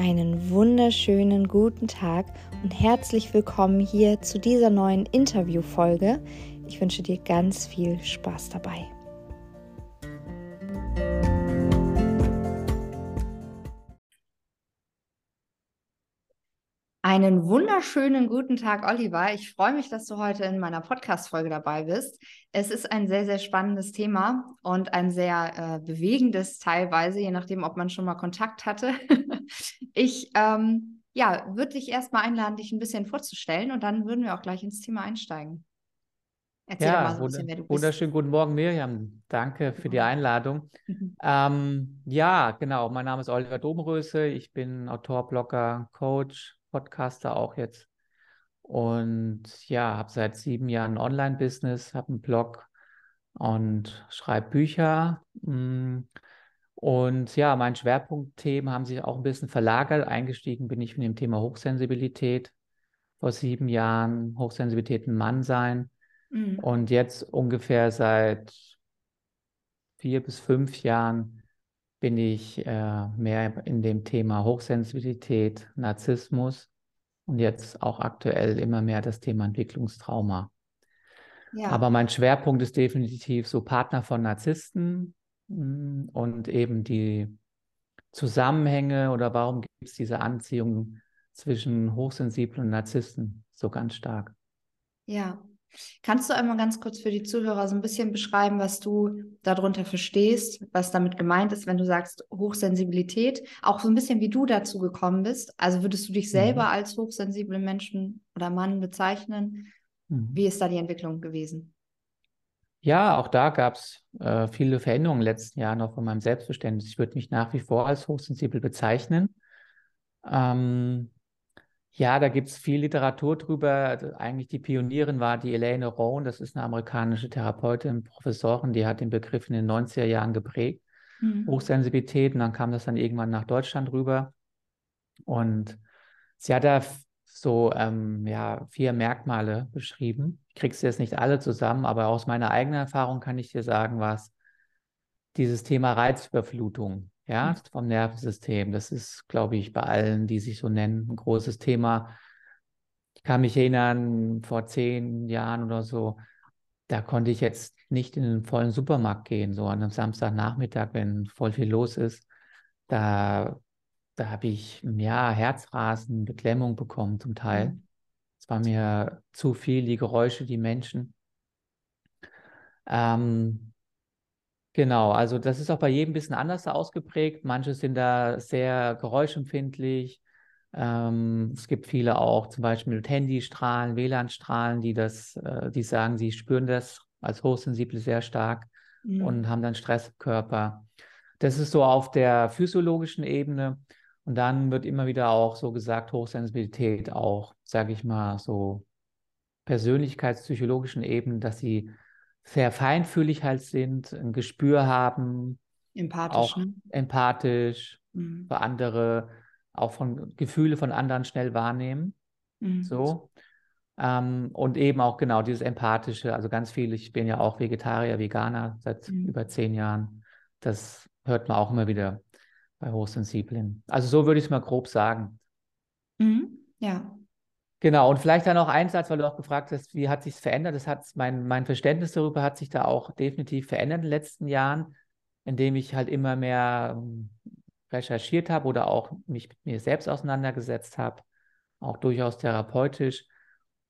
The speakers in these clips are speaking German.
Einen wunderschönen guten Tag und herzlich willkommen hier zu dieser neuen Interviewfolge. Ich wünsche dir ganz viel Spaß dabei. Einen wunderschönen guten Tag, Oliver. Ich freue mich, dass du heute in meiner Podcast-Folge dabei bist. Es ist ein sehr, sehr spannendes Thema und ein sehr äh, bewegendes teilweise, je nachdem, ob man schon mal Kontakt hatte. ich ähm, ja, würde dich erstmal einladen, dich ein bisschen vorzustellen und dann würden wir auch gleich ins Thema einsteigen. Erzähl ja, mal so ein bisschen, wer du bist. Wunderschönen guten Morgen, Miriam. Danke für die Einladung. ähm, ja, genau. Mein Name ist Oliver Domröse. Ich bin Autor, Blogger, Coach, Podcaster auch jetzt. Und ja, habe seit sieben Jahren ein Online-Business, habe einen Blog und schreibe Bücher. Mm. Und ja, mein Schwerpunktthemen haben sich auch ein bisschen verlagert. Eingestiegen bin ich mit dem Thema Hochsensibilität vor sieben Jahren, Hochsensibilität ein Mann sein. Mhm. Und jetzt ungefähr seit vier bis fünf Jahren bin ich äh, mehr in dem Thema Hochsensibilität, Narzissmus und jetzt auch aktuell immer mehr das Thema Entwicklungstrauma. Ja. Aber mein Schwerpunkt ist definitiv so Partner von Narzissten und eben die Zusammenhänge oder warum gibt es diese Anziehung zwischen Hochsensiblen und Narzissten so ganz stark. Ja, Kannst du einmal ganz kurz für die Zuhörer so ein bisschen beschreiben, was du darunter verstehst, was damit gemeint ist, wenn du sagst Hochsensibilität, auch so ein bisschen, wie du dazu gekommen bist? Also würdest du dich selber mhm. als hochsensiblen Menschen oder Mann bezeichnen? Mhm. Wie ist da die Entwicklung gewesen? Ja, auch da gab es äh, viele Veränderungen in den letzten Jahren auch von meinem Selbstverständnis. Ich würde mich nach wie vor als hochsensibel bezeichnen. Ähm, ja, da gibt es viel Literatur drüber. Eigentlich die Pionierin war die Elaine Rohn, das ist eine amerikanische Therapeutin, Professorin, die hat den Begriff in den 90er Jahren geprägt. Mhm. Hochsensibilität und dann kam das dann irgendwann nach Deutschland rüber. Und sie hat da so ähm, ja, vier Merkmale beschrieben. Ich kriege sie jetzt nicht alle zusammen, aber aus meiner eigenen Erfahrung kann ich dir sagen, was dieses Thema Reizüberflutung ja, mhm. vom Nervensystem. Das ist, glaube ich, bei allen, die sich so nennen, ein großes Thema. Ich kann mich erinnern, vor zehn Jahren oder so, da konnte ich jetzt nicht in einen vollen Supermarkt gehen, so an einem Samstagnachmittag, wenn voll viel los ist. Da, da habe ich ja Herzrasen, Beklemmung bekommen zum Teil. Mhm. Es war mir zu viel, die Geräusche, die Menschen. Ähm, Genau, also das ist auch bei jedem ein bisschen anders ausgeprägt. Manche sind da sehr geräuschempfindlich. Ähm, es gibt viele auch zum Beispiel mit Handystrahlen, WLAN-Strahlen, die das, äh, die sagen, sie spüren das als Hochsensible sehr stark mhm. und haben dann Stress im Körper. Das ist so auf der physiologischen Ebene. Und dann wird immer wieder auch so gesagt, Hochsensibilität auch, sage ich mal, so persönlichkeitspsychologischen Ebene, dass sie sehr feinfühlig halt sind, ein Gespür haben. Empathisch. Auch ne? empathisch mhm. für andere, auch von Gefühle von anderen schnell wahrnehmen. Mhm. So. Ähm, und eben auch genau dieses Empathische, also ganz viel, ich bin ja auch Vegetarier, Veganer seit mhm. über zehn Jahren. Das hört man auch immer wieder bei Hochsensiblen. Also so würde ich es mal grob sagen. Mhm. Ja. Genau, und vielleicht dann noch ein Satz, weil du auch gefragt hast, wie hat sich verändert? Das hat mein, mein Verständnis darüber hat sich da auch definitiv verändert in den letzten Jahren, indem ich halt immer mehr ähm, recherchiert habe oder auch mich mit mir selbst auseinandergesetzt habe, auch durchaus therapeutisch.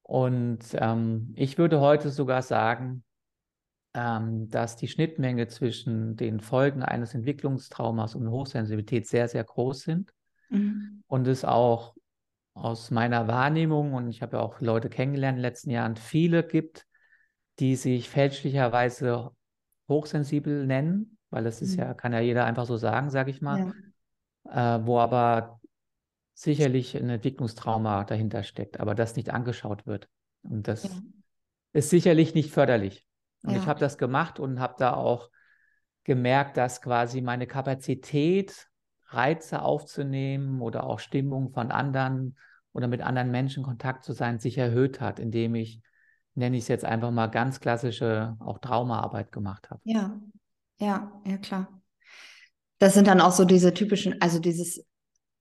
Und ähm, ich würde heute sogar sagen, ähm, dass die Schnittmenge zwischen den Folgen eines Entwicklungstraumas und Hochsensibilität sehr, sehr groß sind. Mhm. Und es auch aus meiner Wahrnehmung, und ich habe ja auch Leute kennengelernt in den letzten Jahren, viele gibt, die sich fälschlicherweise hochsensibel nennen, weil das ist mhm. ja, kann ja jeder einfach so sagen, sage ich mal, ja. äh, wo aber sicherlich ein Entwicklungstrauma dahinter steckt, aber das nicht angeschaut wird. Und das ja. ist sicherlich nicht förderlich. Und ja. ich habe das gemacht und habe da auch gemerkt, dass quasi meine Kapazität Reize aufzunehmen oder auch Stimmung von anderen oder mit anderen Menschen Kontakt zu sein, sich erhöht hat, indem ich, nenne ich es jetzt einfach mal ganz klassische, auch Traumaarbeit gemacht habe. Ja, ja, ja, klar. Das sind dann auch so diese typischen, also dieses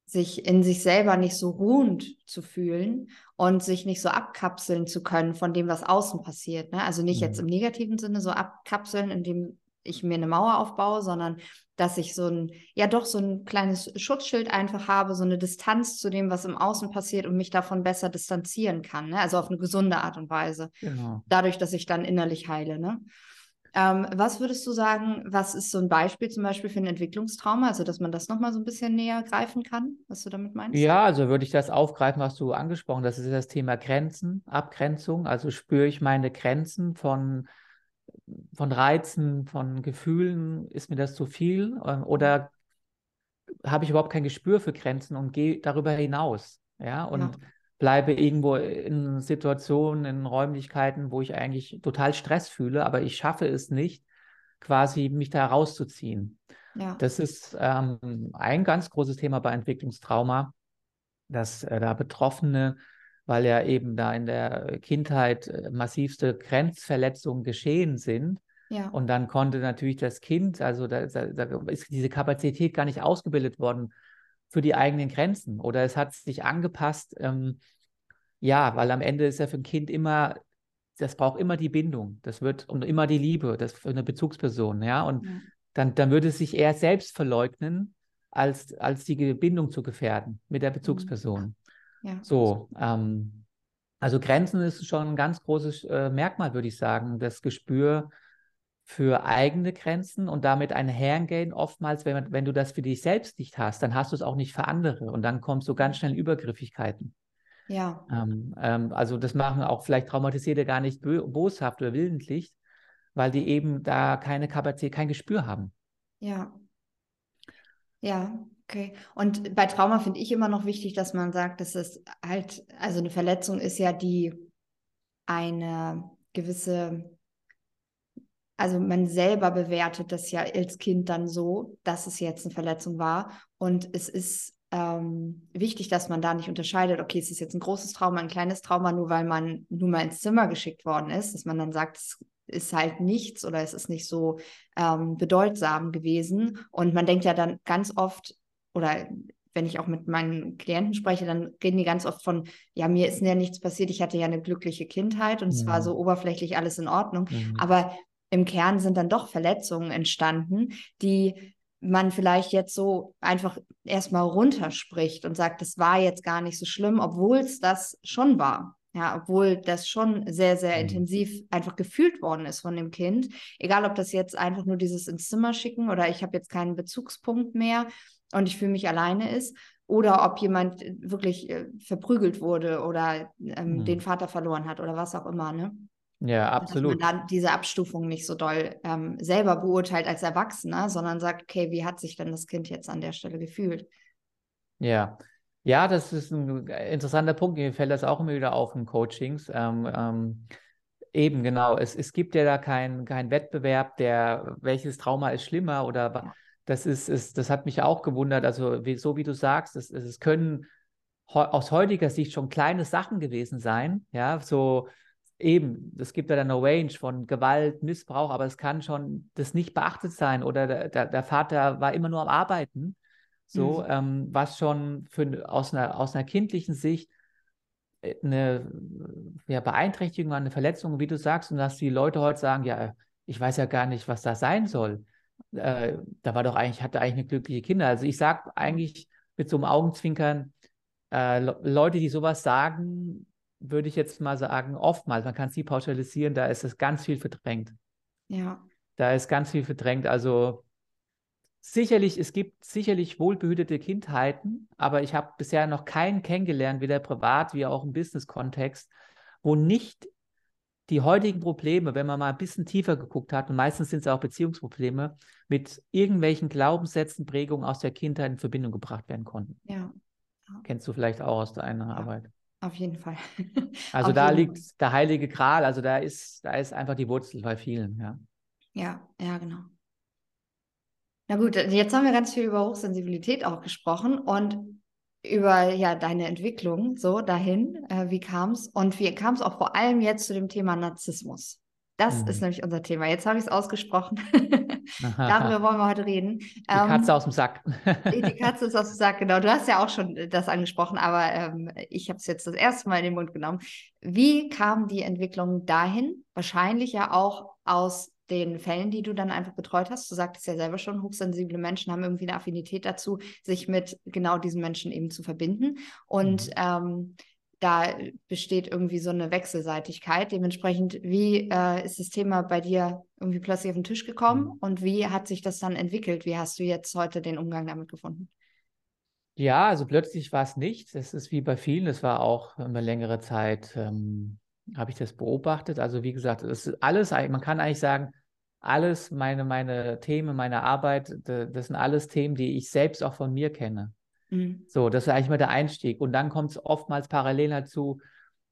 sich in sich selber nicht so ruhend zu fühlen und sich nicht so abkapseln zu können von dem, was außen passiert. Ne? Also nicht mhm. jetzt im negativen Sinne so abkapseln, indem ich mir eine Mauer aufbaue, sondern dass ich so ein, ja doch so ein kleines Schutzschild einfach habe, so eine Distanz zu dem, was im Außen passiert und mich davon besser distanzieren kann. Ne? Also auf eine gesunde Art und Weise. Genau. Dadurch, dass ich dann innerlich heile. Ne? Ähm, was würdest du sagen, was ist so ein Beispiel zum Beispiel für ein Entwicklungstrauma, also dass man das nochmal so ein bisschen näher greifen kann, was du damit meinst? Ja, also würde ich das aufgreifen, was du angesprochen hast, das ist das Thema Grenzen, Abgrenzung. Also spüre ich meine Grenzen von, von Reizen, von Gefühlen, ist mir das zu viel? Ähm, oder habe ich überhaupt kein Gespür für Grenzen und gehe darüber hinaus? Ja, und ja bleibe irgendwo in Situationen, in Räumlichkeiten, wo ich eigentlich total Stress fühle, aber ich schaffe es nicht, quasi mich da rauszuziehen. Ja. Das ist ähm, ein ganz großes Thema bei Entwicklungstrauma, dass äh, da Betroffene, weil ja eben da in der Kindheit äh, massivste Grenzverletzungen geschehen sind, ja. Und dann konnte natürlich das Kind, also da, da, da, ist diese Kapazität gar nicht ausgebildet worden, für die eigenen Grenzen oder es hat sich angepasst. Ähm, ja, weil am Ende ist ja für ein Kind immer, das braucht immer die Bindung, das wird und immer die Liebe, das für eine Bezugsperson, ja. Und ja. Dann, dann würde es sich eher selbst verleugnen, als, als die Bindung zu gefährden mit der mhm. Bezugsperson. Ja. So, ähm, also Grenzen ist schon ein ganz großes äh, Merkmal, würde ich sagen. Das Gespür für eigene Grenzen und damit ein Herangehen oftmals, wenn, wenn du das für dich selbst nicht hast, dann hast du es auch nicht für andere und dann kommst du ganz schnell in Übergriffigkeiten. Ja. Ähm, ähm, also das machen auch vielleicht Traumatisierte gar nicht boshaft oder willentlich, weil die eben da keine Kapazität, kein Gespür haben. Ja. Ja, okay. Und bei Trauma finde ich immer noch wichtig, dass man sagt, dass es halt, also eine Verletzung ist ja die eine gewisse also man selber bewertet das ja als Kind dann so, dass es jetzt eine Verletzung war. Und es ist ähm, wichtig, dass man da nicht unterscheidet, okay, es ist jetzt ein großes Trauma, ein kleines Trauma, nur weil man nur mal ins Zimmer geschickt worden ist, dass man dann sagt, es ist halt nichts oder es ist nicht so ähm, bedeutsam gewesen. Und man denkt ja dann ganz oft, oder wenn ich auch mit meinen Klienten spreche, dann reden die ganz oft von, ja, mir ist ja nichts passiert, ich hatte ja eine glückliche Kindheit und ja. es war so oberflächlich alles in Ordnung. Mhm. Aber im Kern sind dann doch Verletzungen entstanden, die man vielleicht jetzt so einfach erstmal runterspricht und sagt, das war jetzt gar nicht so schlimm, obwohl es das schon war. Ja, obwohl das schon sehr, sehr mhm. intensiv einfach gefühlt worden ist von dem Kind. Egal, ob das jetzt einfach nur dieses ins Zimmer schicken oder ich habe jetzt keinen Bezugspunkt mehr und ich fühle mich alleine ist oder ob jemand wirklich äh, verprügelt wurde oder ähm, mhm. den Vater verloren hat oder was auch immer. Ne? Ja, absolut. Dass man dann diese Abstufung nicht so doll ähm, selber beurteilt als Erwachsener, sondern sagt, okay, wie hat sich denn das Kind jetzt an der Stelle gefühlt? Ja, ja, das ist ein interessanter Punkt. Mir fällt das auch immer wieder auf in Coachings. Ähm, ähm, eben, genau. Es, es gibt ja da keinen kein Wettbewerb, der, welches Trauma ist schlimmer oder ja. das ist, ist, das hat mich auch gewundert. Also, wie, so wie du sagst, es, es können aus heutiger Sicht schon kleine Sachen gewesen sein. Ja, so eben, es gibt ja dann eine Range von Gewalt, Missbrauch, aber es kann schon das nicht beachtet sein oder der, der, der Vater war immer nur am Arbeiten. So, mhm. ähm, was schon für, aus, einer, aus einer kindlichen Sicht äh, eine ja, Beeinträchtigung, eine Verletzung, wie du sagst, und dass die Leute heute sagen, ja, ich weiß ja gar nicht, was das sein soll. Äh, da war doch eigentlich, hatte eigentlich eine glückliche Kinder. Also ich sage eigentlich mit so einem Augenzwinkern, äh, Leute, die sowas sagen, würde ich jetzt mal sagen, oftmals, man kann es nie pauschalisieren, da ist es ganz viel verdrängt. Ja. Da ist ganz viel verdrängt. Also sicherlich, es gibt sicherlich wohlbehütete Kindheiten, aber ich habe bisher noch keinen kennengelernt, weder privat wie auch im Business-Kontext, wo nicht die heutigen Probleme, wenn man mal ein bisschen tiefer geguckt hat, und meistens sind es auch Beziehungsprobleme, mit irgendwelchen Glaubenssätzen, Prägungen aus der Kindheit in Verbindung gebracht werden konnten. Ja. Kennst du vielleicht auch aus deiner ja. Arbeit? Auf jeden Fall. Also da liegt Fall. der heilige Gral, also da ist, da ist einfach die Wurzel bei vielen, ja. Ja, ja, genau. Na gut, jetzt haben wir ganz viel über Hochsensibilität auch gesprochen und über ja deine Entwicklung so dahin. Äh, wie kam es? Und wie kam es auch vor allem jetzt zu dem Thema Narzissmus? Das mhm. ist nämlich unser Thema. Jetzt habe ich es ausgesprochen. Darüber wollen wir heute reden. Die Katze ähm, aus dem Sack. die Katze ist aus dem Sack, genau. Du hast ja auch schon das angesprochen, aber ähm, ich habe es jetzt das erste Mal in den Mund genommen. Wie kam die Entwicklung dahin? Wahrscheinlich ja auch aus den Fällen, die du dann einfach betreut hast. Du sagtest ja selber schon, hochsensible Menschen haben irgendwie eine Affinität dazu, sich mit genau diesen Menschen eben zu verbinden. Und mhm. ähm, da besteht irgendwie so eine Wechselseitigkeit. Dementsprechend, wie äh, ist das Thema bei dir irgendwie plötzlich auf den Tisch gekommen mhm. und wie hat sich das dann entwickelt? Wie hast du jetzt heute den Umgang damit gefunden? Ja, also plötzlich war es nicht. Das ist wie bei vielen. Das war auch über längere Zeit, ähm, habe ich das beobachtet. Also wie gesagt, es ist alles, man kann eigentlich sagen, alles meine, meine Themen, meine Arbeit, das sind alles Themen, die ich selbst auch von mir kenne. Mhm. So, das ist eigentlich mal der Einstieg. Und dann kommt es oftmals parallel dazu,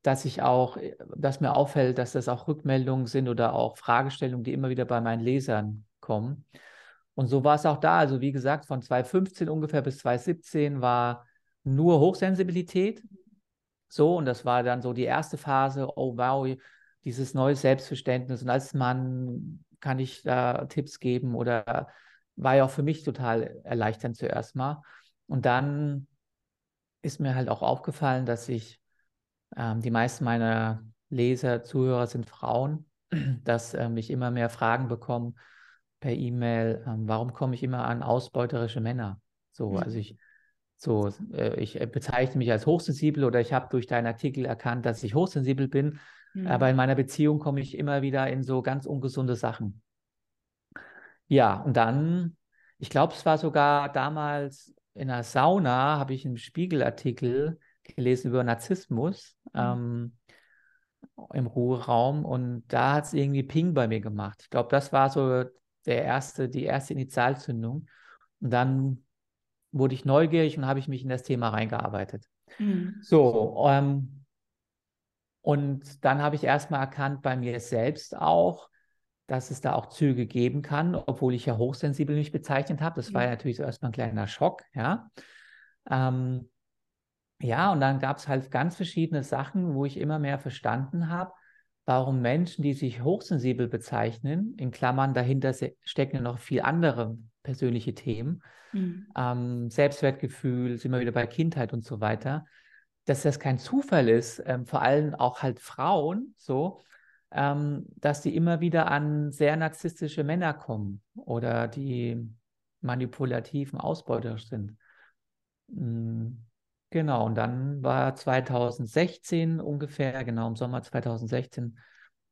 dass ich auch, dass mir auffällt, dass das auch Rückmeldungen sind oder auch Fragestellungen, die immer wieder bei meinen Lesern kommen. Und so war es auch da. Also wie gesagt, von 2015 ungefähr bis 2017 war nur Hochsensibilität. So, und das war dann so die erste Phase, oh wow, dieses neue Selbstverständnis. Und als Mann kann ich da Tipps geben oder war ja auch für mich total erleichternd zuerst mal. Und dann ist mir halt auch aufgefallen, dass ich, ähm, die meisten meiner Leser, Zuhörer sind Frauen, dass ähm, ich immer mehr Fragen bekomme per E-Mail, ähm, warum komme ich immer an ausbeuterische Männer? So, also ich, so, äh, ich bezeichne mich als hochsensibel oder ich habe durch deinen Artikel erkannt, dass ich hochsensibel bin, mhm. aber in meiner Beziehung komme ich immer wieder in so ganz ungesunde Sachen. Ja, und dann, ich glaube, es war sogar damals in der Sauna habe ich einen Spiegelartikel gelesen über Narzissmus mhm. ähm, im Ruheraum und da hat es irgendwie Ping bei mir gemacht. Ich glaube, das war so der erste, die erste Initialzündung. Und dann wurde ich neugierig und habe ich mich in das Thema reingearbeitet. Mhm. So, ähm, und dann habe ich erstmal erkannt bei mir selbst auch, dass es da auch Züge geben kann, obwohl ich ja hochsensibel mich bezeichnet habe. Das war ja natürlich so erstmal ein kleiner Schock, ja. Ähm, ja, und dann gab es halt ganz verschiedene Sachen, wo ich immer mehr verstanden habe, warum Menschen, die sich hochsensibel bezeichnen, in Klammern dahinter stecken noch viel andere persönliche Themen, mhm. ähm, Selbstwertgefühl, sind wir wieder bei Kindheit und so weiter, dass das kein Zufall ist, ähm, vor allem auch halt Frauen so, ähm, dass die immer wieder an sehr narzisstische Männer kommen oder die manipulativen Ausbeuter sind. Mhm. Genau, und dann war 2016 ungefähr, genau im Sommer 2016,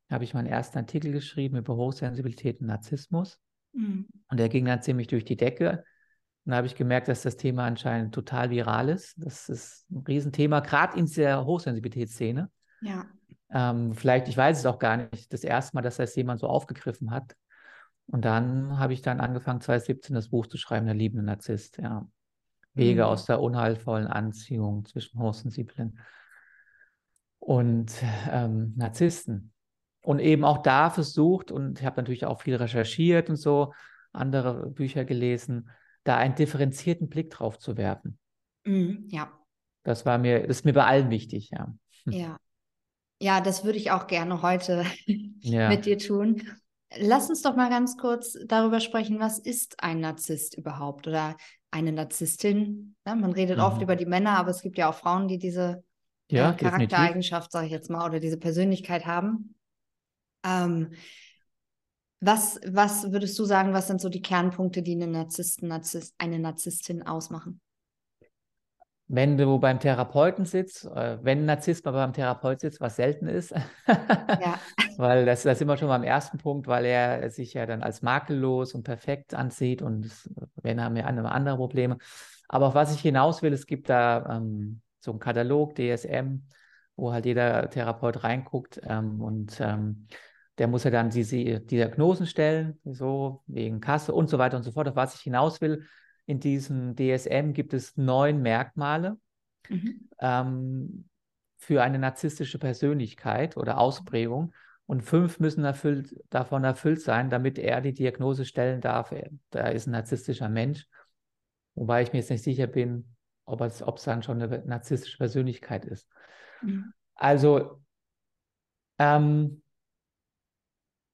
habe ich meinen ersten Artikel geschrieben über Hochsensibilität und Narzissmus. Mhm. Und der ging dann ziemlich durch die Decke. Und da habe ich gemerkt, dass das Thema anscheinend total viral ist. Das ist ein Riesenthema, gerade in der Hochsensibilitätsszene. Ja. Ähm, vielleicht, ich weiß es auch gar nicht, das erste Mal, dass das jemand so aufgegriffen hat. Und dann habe ich dann angefangen, 2017 das Buch zu schreiben, Der liebende Narzisst, ja. Wege mhm. aus der unheilvollen Anziehung zwischen Hochsensiblen und ähm, Narzissten. Und eben auch da versucht, und ich habe natürlich auch viel recherchiert und so, andere Bücher gelesen, da einen differenzierten Blick drauf zu werfen. Mhm, ja. Das war mir, das ist mir bei allen wichtig, ja. Ja. Ja, das würde ich auch gerne heute ja. mit dir tun. Lass uns doch mal ganz kurz darüber sprechen, was ist ein Narzisst überhaupt oder eine Narzisstin? Ja, man redet mhm. oft über die Männer, aber es gibt ja auch Frauen, die diese ja, äh, Charaktereigenschaft, sage ich jetzt mal, oder diese Persönlichkeit haben. Ähm, was, was würdest du sagen, was sind so die Kernpunkte, die einen Narzissten, Narzisst, eine Narzisstin ausmachen? Wenn du beim Therapeuten sitzt, äh, wenn ein Narzisst mal beim Therapeut sitzt, was selten ist, ja. weil das, das sind wir schon beim ersten Punkt, weil er sich ja dann als makellos und perfekt ansieht und wenn haben wir andere Probleme. Aber auf was ich hinaus will, es gibt da ähm, so einen Katalog, DSM, wo halt jeder Therapeut reinguckt ähm, und ähm, der muss ja dann diese Diagnosen stellen, so wegen Kasse und so weiter und so fort. Auf was ich hinaus will, in diesem DSM gibt es neun Merkmale mhm. ähm, für eine narzisstische Persönlichkeit oder Ausprägung. Und fünf müssen erfüllt, davon erfüllt sein, damit er die Diagnose stellen darf, er ist ein narzisstischer Mensch. Wobei ich mir jetzt nicht sicher bin, ob es, ob es dann schon eine narzisstische Persönlichkeit ist. Mhm. Also, ähm,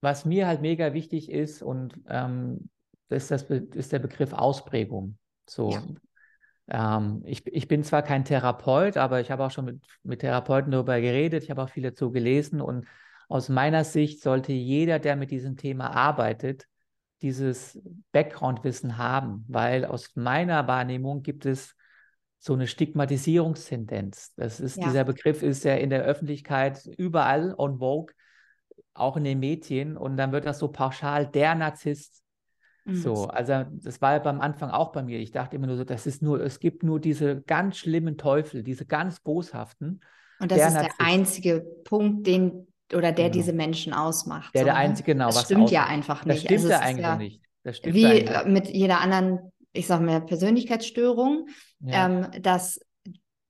was mir halt mega wichtig ist, und ähm, ist das ist der Begriff Ausprägung. So, ja. ähm, ich, ich bin zwar kein Therapeut, aber ich habe auch schon mit, mit Therapeuten darüber geredet, ich habe auch viel dazu gelesen und aus meiner Sicht sollte jeder, der mit diesem Thema arbeitet, dieses Background-Wissen haben, weil aus meiner Wahrnehmung gibt es so eine Stigmatisierungstendenz. Das ist, ja. dieser Begriff ist ja in der Öffentlichkeit überall on vogue, auch in den Medien, und dann wird das so pauschal der Narzisst. Mhm. So, also das war ja beim Anfang auch bei mir. Ich dachte immer nur so, das ist nur, es gibt nur diese ganz schlimmen Teufel, diese ganz boshaften. Und das ist Narzisst. der einzige Punkt, den oder der genau. diese Menschen ausmacht. Der so, der einzige, genau. Das stimmt ja einfach nicht. Das stimmt also ja eigentlich ja nicht. Das stimmt wie eigentlich. mit jeder anderen, ich sag mal, Persönlichkeitsstörung, ja. ähm, dass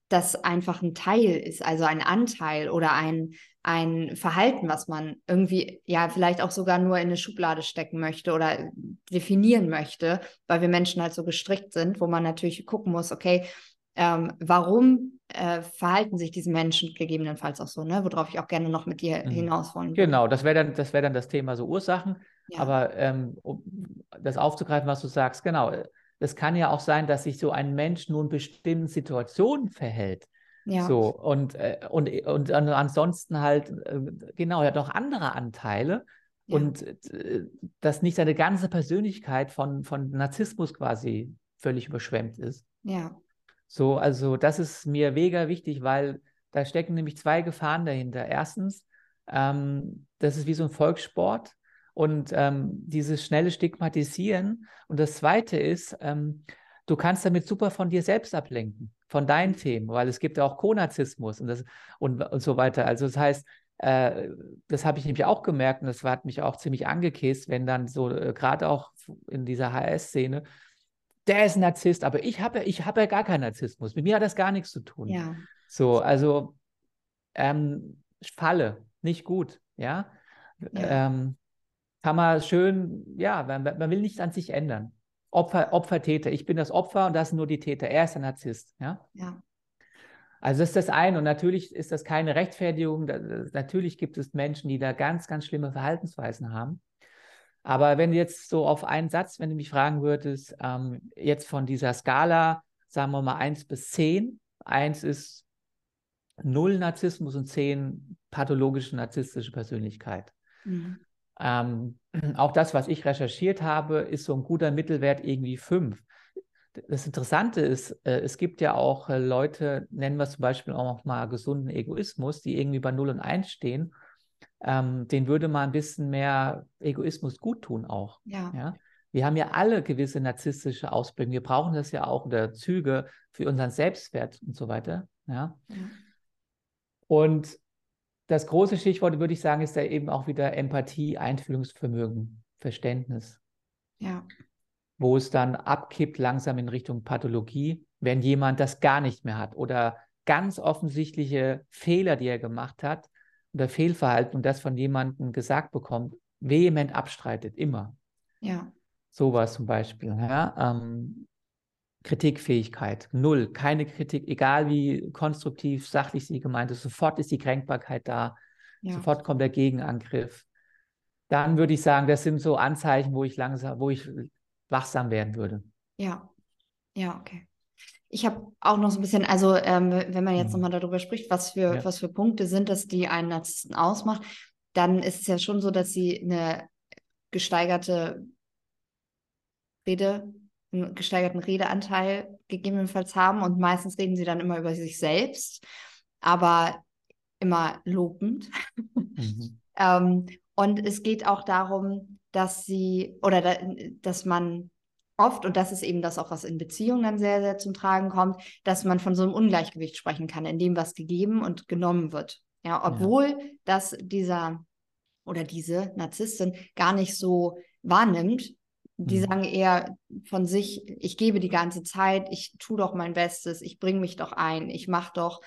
das einfach ein Teil ist, also ein Anteil oder ein, ein Verhalten, was man irgendwie ja vielleicht auch sogar nur in eine Schublade stecken möchte oder definieren möchte, weil wir Menschen halt so gestrickt sind, wo man natürlich gucken muss, okay, ähm, warum äh, verhalten sich diese Menschen gegebenenfalls auch so, ne? worauf ich auch gerne noch mit dir mhm. hinaus wollen würde. Genau, das wäre dann, das wär dann das Thema so Ursachen. Ja. Aber ähm, um das aufzugreifen, was du sagst, genau, es kann ja auch sein, dass sich so ein Mensch nun bestimmten Situationen verhält. Ja. So, und, äh, und, und, und ansonsten halt, äh, genau, er hat noch andere Anteile. Ja. Und äh, dass nicht seine ganze Persönlichkeit von, von Narzissmus quasi völlig überschwemmt ist. Ja. So, also das ist mir mega wichtig, weil da stecken nämlich zwei Gefahren dahinter. Erstens, ähm, das ist wie so ein Volkssport und ähm, dieses schnelle Stigmatisieren. Und das Zweite ist, ähm, du kannst damit super von dir selbst ablenken, von deinen Themen, weil es gibt ja auch Konarzismus und, das, und, und so weiter. Also das heißt, äh, das habe ich nämlich auch gemerkt und das hat mich auch ziemlich angekäst, wenn dann so, äh, gerade auch in dieser HS-Szene, der ist ein Narzisst, aber ich habe ich hab ja gar keinen Narzissmus. Mit mir hat das gar nichts zu tun. Ja. So, also ähm, Falle, nicht gut, ja. ja. Ähm, kann man schön, ja, man, man, will nichts an sich ändern. Opfer, Opfer, Täter. Ich bin das Opfer und das sind nur die Täter. Er ist ein Narzisst, ja. Ja. Also das ist das eine. Und natürlich ist das keine Rechtfertigung. Natürlich gibt es Menschen, die da ganz, ganz schlimme Verhaltensweisen haben. Aber wenn du jetzt so auf einen Satz, wenn du mich fragen würdest, ähm, jetzt von dieser Skala, sagen wir mal 1 bis 10, 1 ist null Narzissmus und 10 pathologische narzisstische Persönlichkeit. Mhm. Ähm, auch das, was ich recherchiert habe, ist so ein guter Mittelwert irgendwie 5. Das Interessante ist, äh, es gibt ja auch äh, Leute, nennen wir es zum Beispiel auch mal gesunden Egoismus, die irgendwie bei 0 und 1 stehen ähm, den würde mal ein bisschen mehr Egoismus gut tun auch. Ja. ja. Wir haben ja alle gewisse narzisstische Ausprägungen. Wir brauchen das ja auch oder Züge für unseren Selbstwert und so weiter. Ja. ja. Und das große Stichwort, würde ich sagen, ist da eben auch wieder Empathie, Einfühlungsvermögen, Verständnis. Ja. Wo es dann abkippt langsam in Richtung Pathologie, wenn jemand das gar nicht mehr hat oder ganz offensichtliche Fehler, die er gemacht hat, oder Fehlverhalten und das von jemandem gesagt bekommt, vehement abstreitet, immer. Ja. Sowas zum Beispiel. Ja? Ähm, Kritikfähigkeit, null, keine Kritik, egal wie konstruktiv, sachlich sie gemeint ist, sofort ist die Kränkbarkeit da, ja. sofort kommt der Gegenangriff. Dann würde ich sagen, das sind so Anzeichen, wo ich langsam, wo ich wachsam werden würde. Ja, ja, okay. Ich habe auch noch so ein bisschen, also ähm, wenn man jetzt mhm. nochmal darüber spricht, was für, ja. was für Punkte sind dass die einen Narzissten ausmacht, dann ist es ja schon so, dass sie eine gesteigerte Rede, einen gesteigerten Redeanteil gegebenenfalls haben und meistens reden sie dann immer über sich selbst, aber immer lobend. Mhm. ähm, und es geht auch darum, dass sie oder da, dass man oft, und das ist eben das auch, was in Beziehungen dann sehr, sehr zum Tragen kommt, dass man von so einem Ungleichgewicht sprechen kann, in dem was gegeben und genommen wird. Ja, obwohl ja. das dieser oder diese Narzisstin gar nicht so wahrnimmt. Die mhm. sagen eher von sich, ich gebe die ganze Zeit, ich tue doch mein Bestes, ich bringe mich doch ein, ich mache doch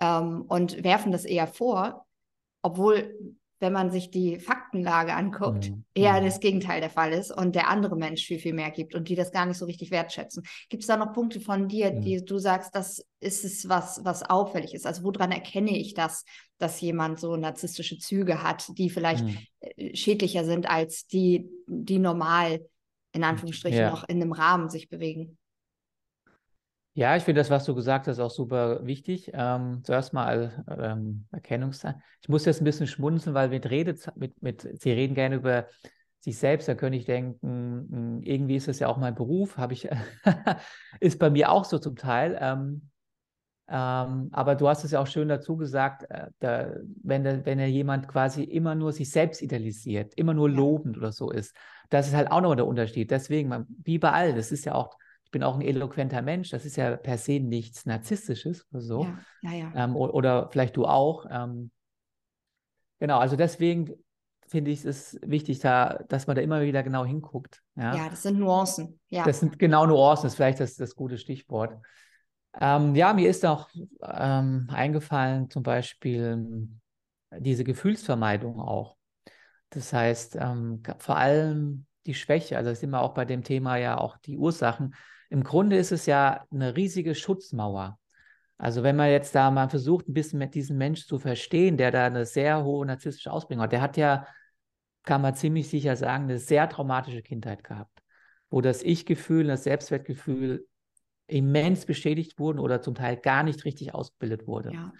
ähm, und werfen das eher vor, obwohl wenn man sich die Faktenlage anguckt, mhm. eher mhm. das Gegenteil der Fall ist und der andere Mensch viel, viel mehr gibt und die das gar nicht so richtig wertschätzen. Gibt es da noch Punkte von dir, mhm. die du sagst, das ist es, was, was auffällig ist? Also woran erkenne ich das, dass jemand so narzisstische Züge hat, die vielleicht mhm. Äh, schädlicher sind als die, die normal in Anführungsstrichen ja. noch in einem Rahmen sich bewegen? Ja, ich finde das, was du gesagt hast, auch super wichtig. Ähm, zuerst mal ähm, Erkennungszeichen. Ich muss jetzt ein bisschen schmunzeln, weil mit redet, mit, mit, Sie reden gerne über sich selbst, da könnte ich denken, hm, irgendwie ist das ja auch mein Beruf, habe ich, ist bei mir auch so zum Teil. Ähm, ähm, aber du hast es ja auch schön dazu gesagt, äh, da, wenn, der, wenn er jemand quasi immer nur sich selbst idealisiert, immer nur lobend oder so ist, das ist halt auch noch der Unterschied. Deswegen, man, wie bei allen, das ist ja auch bin auch ein eloquenter Mensch, das ist ja per se nichts Narzisstisches oder so. Ja, ja, ja. Ähm, oder vielleicht du auch. Ähm, genau, also deswegen finde ich es wichtig, da, dass man da immer wieder genau hinguckt. Ja, ja das sind Nuancen. Ja. Das sind genau Nuancen, das ist vielleicht das, das gute Stichwort. Ähm, ja, mir ist auch ähm, eingefallen, zum Beispiel diese Gefühlsvermeidung auch. Das heißt, ähm, vor allem die Schwäche, also sind wir auch bei dem Thema ja auch die Ursachen, im Grunde ist es ja eine riesige Schutzmauer. Also wenn man jetzt da mal versucht, ein bisschen mit diesem Mensch zu verstehen, der da eine sehr hohe narzisstische Ausprägung hat, der hat ja, kann man ziemlich sicher sagen, eine sehr traumatische Kindheit gehabt, wo das Ich-Gefühl, das Selbstwertgefühl immens beschädigt wurden oder zum Teil gar nicht richtig ausgebildet wurde. Ja.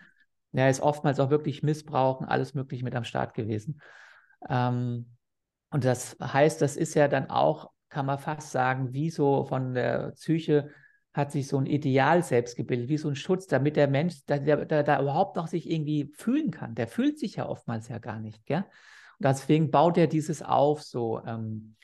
Er ist oftmals auch wirklich Missbrauch und alles Mögliche mit am Start gewesen. Ähm, und das heißt, das ist ja dann auch kann man fast sagen, wie so von der Psyche hat sich so ein Ideal selbst gebildet, wie so ein Schutz, damit der Mensch da, der, der, da überhaupt noch sich irgendwie fühlen kann. Der fühlt sich ja oftmals ja gar nicht. Gell? Und deswegen baut er dieses auf so. Ähm,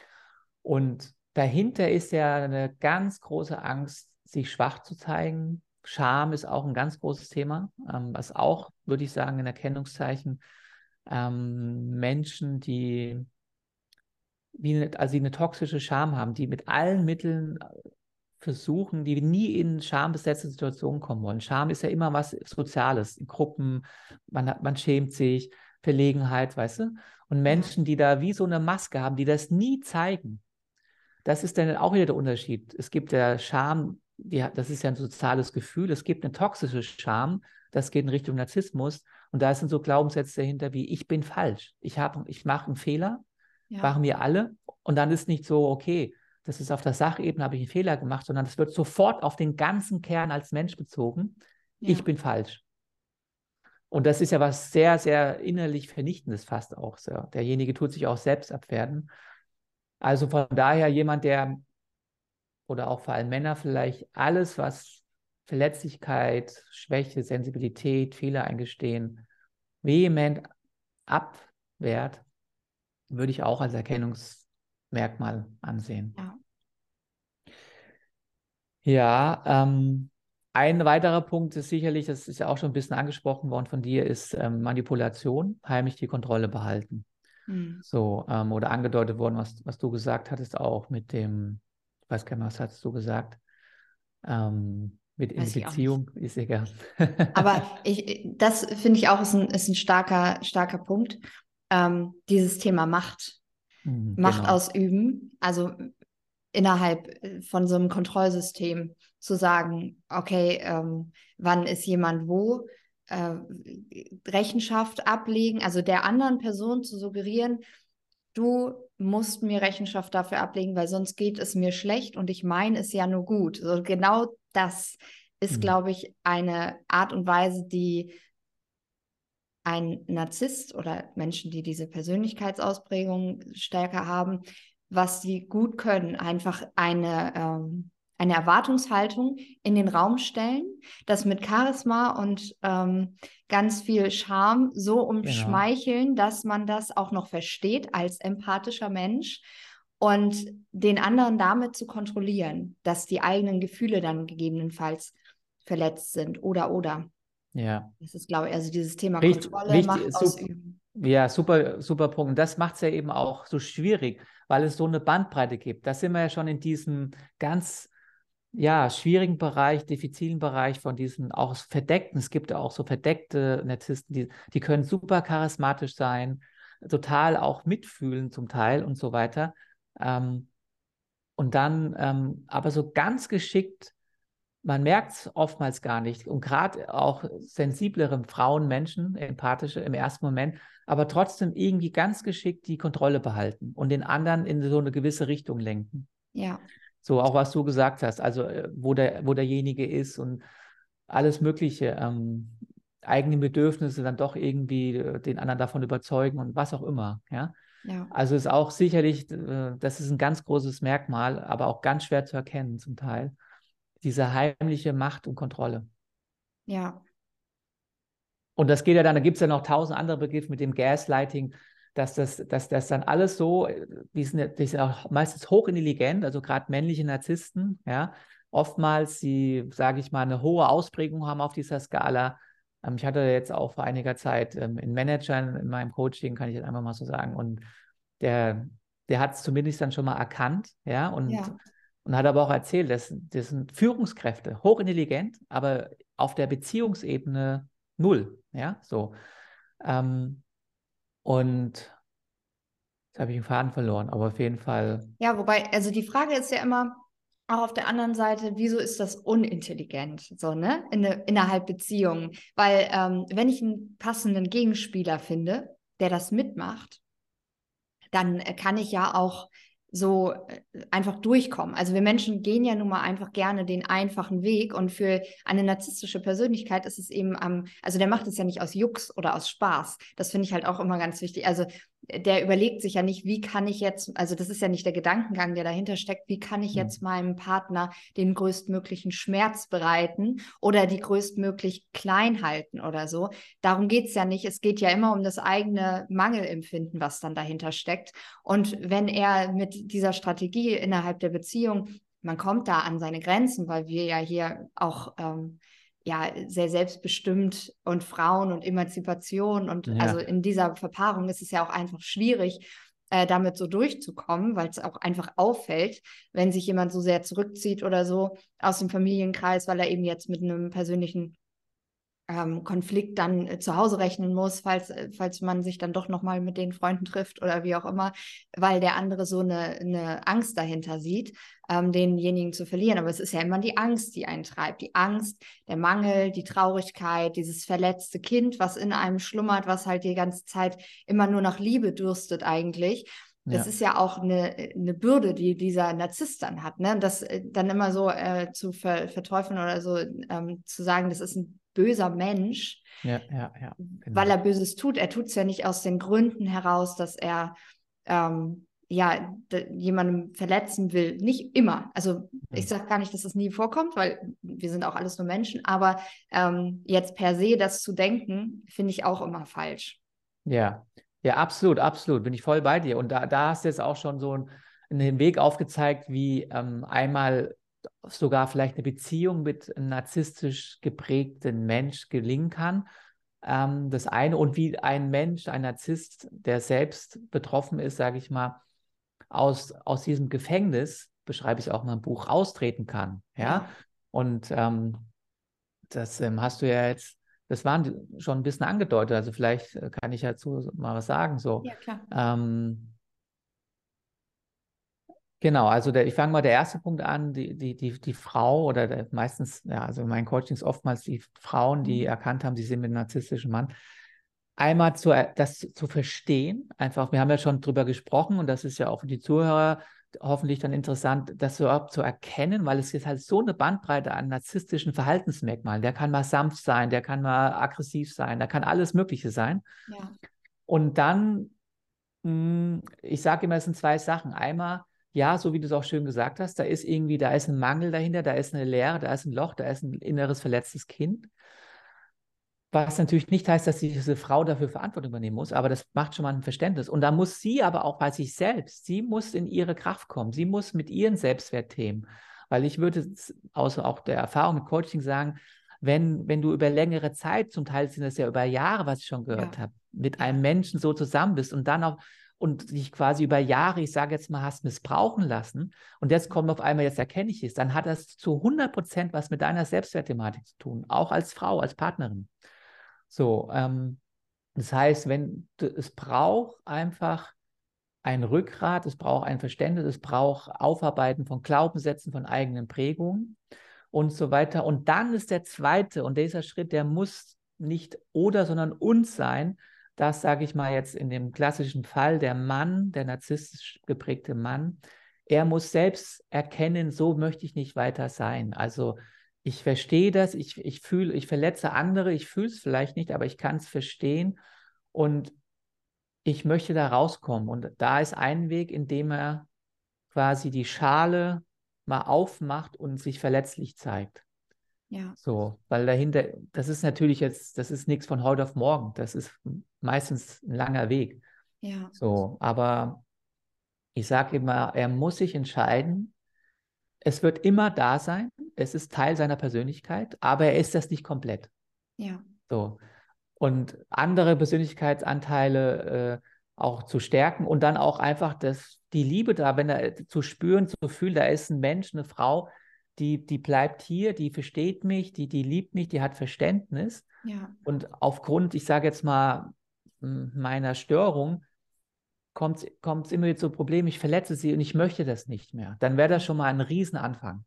und dahinter ist ja eine ganz große Angst, sich schwach zu zeigen. Scham ist auch ein ganz großes Thema, ähm, was auch, würde ich sagen, ein Erkennungszeichen ähm, Menschen, die wie eine, also die eine toxische Scham haben, die mit allen Mitteln äh, versuchen, die nie in schambesetzte Situationen kommen wollen. Scham ist ja immer was Soziales, in Gruppen, man, man schämt sich, Verlegenheit, weißt du? Und Menschen, die da wie so eine Maske haben, die das nie zeigen, das ist dann auch wieder der Unterschied. Es gibt ja Scham, die, das ist ja ein soziales Gefühl, es gibt eine toxische Scham, das geht in Richtung Narzissmus und da sind so Glaubenssätze dahinter wie ich bin falsch, ich, ich mache einen Fehler ja. machen wir alle. Und dann ist nicht so, okay, das ist auf der Sachebene, habe ich einen Fehler gemacht, sondern es wird sofort auf den ganzen Kern als Mensch bezogen. Ja. Ich bin falsch. Und das ist ja was sehr, sehr innerlich Vernichtendes fast auch. So. Derjenige tut sich auch selbst abwerten. Also von daher jemand, der, oder auch vor allem Männer vielleicht, alles, was Verletzlichkeit, Schwäche, Sensibilität, Fehler eingestehen, vehement abwehrt, würde ich auch als Erkennungsmerkmal ansehen. Ja, ja ähm, ein weiterer Punkt ist sicherlich, das ist ja auch schon ein bisschen angesprochen worden von dir, ist ähm, Manipulation, heimlich die Kontrolle behalten. Mhm. So, ähm, oder angedeutet worden, was, was du gesagt hattest, auch mit dem, ich weiß gar nicht, was hast du gesagt? Ähm, mit in Beziehung ist egal. Aber ich, das finde ich auch ist ein, ist ein starker, starker Punkt ähm, dieses Thema Macht, mhm, Macht genau. ausüben, also innerhalb äh, von so einem Kontrollsystem zu sagen, okay, ähm, wann ist jemand wo, äh, Rechenschaft ablegen, also der anderen Person zu suggerieren, du musst mir Rechenschaft dafür ablegen, weil sonst geht es mir schlecht und ich meine es ja nur gut. So genau das ist, mhm. glaube ich, eine Art und Weise, die ein Narzisst oder Menschen, die diese Persönlichkeitsausprägung stärker haben, was sie gut können, einfach eine, ähm, eine Erwartungshaltung in den Raum stellen, das mit Charisma und ähm, ganz viel Charme so genau. umschmeicheln, genau. dass man das auch noch versteht als empathischer Mensch und den anderen damit zu kontrollieren, dass die eigenen Gefühle dann gegebenenfalls verletzt sind oder oder. Ja. Das ist, glaube ich, also dieses Thema richtig, Kontrolle, richtig, Macht ausüben. Ja, super, super Punkt. Und das macht es ja eben auch so schwierig, weil es so eine Bandbreite gibt. Da sind wir ja schon in diesem ganz ja, schwierigen Bereich, diffizilen Bereich von diesen auch verdeckten. Es gibt ja auch so verdeckte Narzissten, die, die können super charismatisch sein, total auch mitfühlen zum Teil und so weiter. Ähm, und dann ähm, aber so ganz geschickt, man merkt es oftmals gar nicht. Und gerade auch sensiblere Frauen, Menschen, empathische im ersten Moment, aber trotzdem irgendwie ganz geschickt die Kontrolle behalten und den anderen in so eine gewisse Richtung lenken. Ja. So auch was du gesagt hast, also äh, wo, der, wo derjenige ist und alles Mögliche, ähm, eigene Bedürfnisse dann doch irgendwie äh, den anderen davon überzeugen und was auch immer. Ja. ja. Also ist auch sicherlich, äh, das ist ein ganz großes Merkmal, aber auch ganz schwer zu erkennen zum Teil. Diese heimliche Macht und Kontrolle. Ja. Und das geht ja dann, da gibt es ja noch tausend andere Begriffe mit dem Gaslighting, dass das, dass das dann alles so, die sind, die sind auch meistens hochintelligent, also gerade männliche Narzissten, ja, oftmals sie, sage ich mal, eine hohe Ausprägung haben auf dieser Skala. Ähm, ich hatte jetzt auch vor einiger Zeit ähm, einen Manager in meinem Coaching, kann ich jetzt einfach mal so sagen, und der, der hat es zumindest dann schon mal erkannt, ja, und, ja. und hat aber auch erzählt, dass das sind Führungskräfte, hochintelligent, aber auf der Beziehungsebene null, ja, so. Ähm, und jetzt habe ich den Faden verloren, aber auf jeden Fall. Ja, wobei, also die Frage ist ja immer auch auf der anderen Seite, wieso ist das unintelligent, so, ne, in, innerhalb Beziehungen? Weil, ähm, wenn ich einen passenden Gegenspieler finde, der das mitmacht, dann kann ich ja auch so äh, einfach durchkommen. Also wir Menschen gehen ja nun mal einfach gerne den einfachen Weg und für eine narzisstische Persönlichkeit ist es eben am, also der macht es ja nicht aus Jux oder aus Spaß. Das finde ich halt auch immer ganz wichtig. Also der überlegt sich ja nicht, wie kann ich jetzt, also das ist ja nicht der Gedankengang, der dahinter steckt, wie kann ich mhm. jetzt meinem Partner den größtmöglichen Schmerz bereiten oder die größtmöglich klein halten oder so. Darum geht es ja nicht. Es geht ja immer um das eigene Mangelempfinden, was dann dahinter steckt. Und wenn er mit dieser Strategie innerhalb der Beziehung, man kommt da an seine Grenzen, weil wir ja hier auch ähm, ja sehr selbstbestimmt und Frauen und Emanzipation und ja. also in dieser Verpaarung ist es ja auch einfach schwierig, äh, damit so durchzukommen, weil es auch einfach auffällt, wenn sich jemand so sehr zurückzieht oder so aus dem Familienkreis, weil er eben jetzt mit einem persönlichen ähm, Konflikt dann äh, zu Hause rechnen muss, falls, äh, falls man sich dann doch nochmal mit den Freunden trifft oder wie auch immer, weil der andere so eine, eine Angst dahinter sieht, ähm, denjenigen zu verlieren. Aber es ist ja immer die Angst, die einen treibt. Die Angst, der Mangel, die Traurigkeit, dieses verletzte Kind, was in einem schlummert, was halt die ganze Zeit immer nur nach Liebe dürstet eigentlich. Das ja. ist ja auch eine, eine Bürde, die dieser Narzisst dann hat. Ne? Das äh, dann immer so äh, zu ver verteufeln oder so ähm, zu sagen, das ist ein böser Mensch, ja, ja, ja, genau. weil er Böses tut. Er tut es ja nicht aus den Gründen heraus, dass er ähm, ja jemandem verletzen will. Nicht immer. Also ich mhm. sage gar nicht, dass das nie vorkommt, weil wir sind auch alles nur Menschen. Aber ähm, jetzt per se das zu denken, finde ich auch immer falsch. Ja, ja, absolut, absolut. Bin ich voll bei dir. Und da, da hast du jetzt auch schon so einen, einen Weg aufgezeigt, wie ähm, einmal sogar vielleicht eine Beziehung mit einem narzisstisch geprägten Mensch gelingen kann. Ähm, das eine und wie ein Mensch, ein Narzisst, der selbst betroffen ist, sage ich mal, aus, aus diesem Gefängnis, beschreibe ich auch mal im Buch, austreten kann. Ja. ja. Und ähm, das ähm, hast du ja jetzt, das waren schon ein bisschen angedeutet, also vielleicht äh, kann ich dazu mal was sagen. So. Ja, klar. Ähm, Genau, also der, ich fange mal der erste Punkt an, die, die, die, die Frau oder der, meistens, ja, also in meinen Coachings oftmals die Frauen, die mhm. erkannt haben, sie sind mit einem narzisstischen Mann. Einmal zu, das zu verstehen, einfach, wir haben ja schon drüber gesprochen und das ist ja auch für die Zuhörer hoffentlich dann interessant, das überhaupt zu erkennen, weil es ist halt so eine Bandbreite an narzisstischen Verhaltensmerkmalen. Der kann mal sanft sein, der kann mal aggressiv sein, da kann alles Mögliche sein. Ja. Und dann, hm, ich sage immer, es sind zwei Sachen. Einmal, ja, so wie du es auch schön gesagt hast, da ist irgendwie, da ist ein Mangel dahinter, da ist eine Leere, da ist ein Loch, da ist ein inneres verletztes Kind. Was natürlich nicht heißt, dass diese Frau dafür Verantwortung übernehmen muss, aber das macht schon mal ein Verständnis. Und da muss sie aber auch bei sich selbst, sie muss in ihre Kraft kommen, sie muss mit ihren Selbstwertthemen, weil ich würde aus auch der Erfahrung mit Coaching sagen, wenn, wenn du über längere Zeit, zum Teil sind das ja über Jahre, was ich schon gehört ja. habe, mit einem Menschen so zusammen bist und dann auch und dich quasi über Jahre, ich sage jetzt mal, hast missbrauchen lassen und jetzt kommt auf einmal, jetzt erkenne ich es, dann hat das zu 100 Prozent was mit deiner Selbstwertthematik zu tun, auch als Frau, als Partnerin. So, ähm, Das heißt, wenn es braucht einfach ein Rückgrat, es braucht ein Verständnis, es braucht Aufarbeiten von Glaubenssätzen, von eigenen Prägungen und so weiter. Und dann ist der zweite und dieser Schritt, der muss nicht oder, sondern uns sein. Das sage ich mal jetzt in dem klassischen Fall, der Mann, der narzisstisch geprägte Mann, er muss selbst erkennen, so möchte ich nicht weiter sein. Also ich verstehe das, ich, ich fühle, ich verletze andere, ich fühle es vielleicht nicht, aber ich kann es verstehen und ich möchte da rauskommen. Und da ist ein Weg, indem er quasi die Schale mal aufmacht und sich verletzlich zeigt. Ja. So, weil dahinter, das ist natürlich jetzt, das ist nichts von heute auf morgen. Das ist meistens ein langer Weg. Ja. So, aber ich sage immer, er muss sich entscheiden. Es wird immer da sein. Es ist Teil seiner Persönlichkeit, aber er ist das nicht komplett. Ja. So. Und andere Persönlichkeitsanteile äh, auch zu stärken und dann auch einfach das, die Liebe da, wenn er zu spüren, zu fühlen, da ist ein Mensch, eine Frau, die, die bleibt hier, die versteht mich, die, die liebt mich, die hat Verständnis. Ja. Und aufgrund, ich sage jetzt mal, meiner Störung, kommt es immer wieder zu Problemen, ich verletze sie und ich möchte das nicht mehr. Dann wäre das schon mal ein Riesenanfang.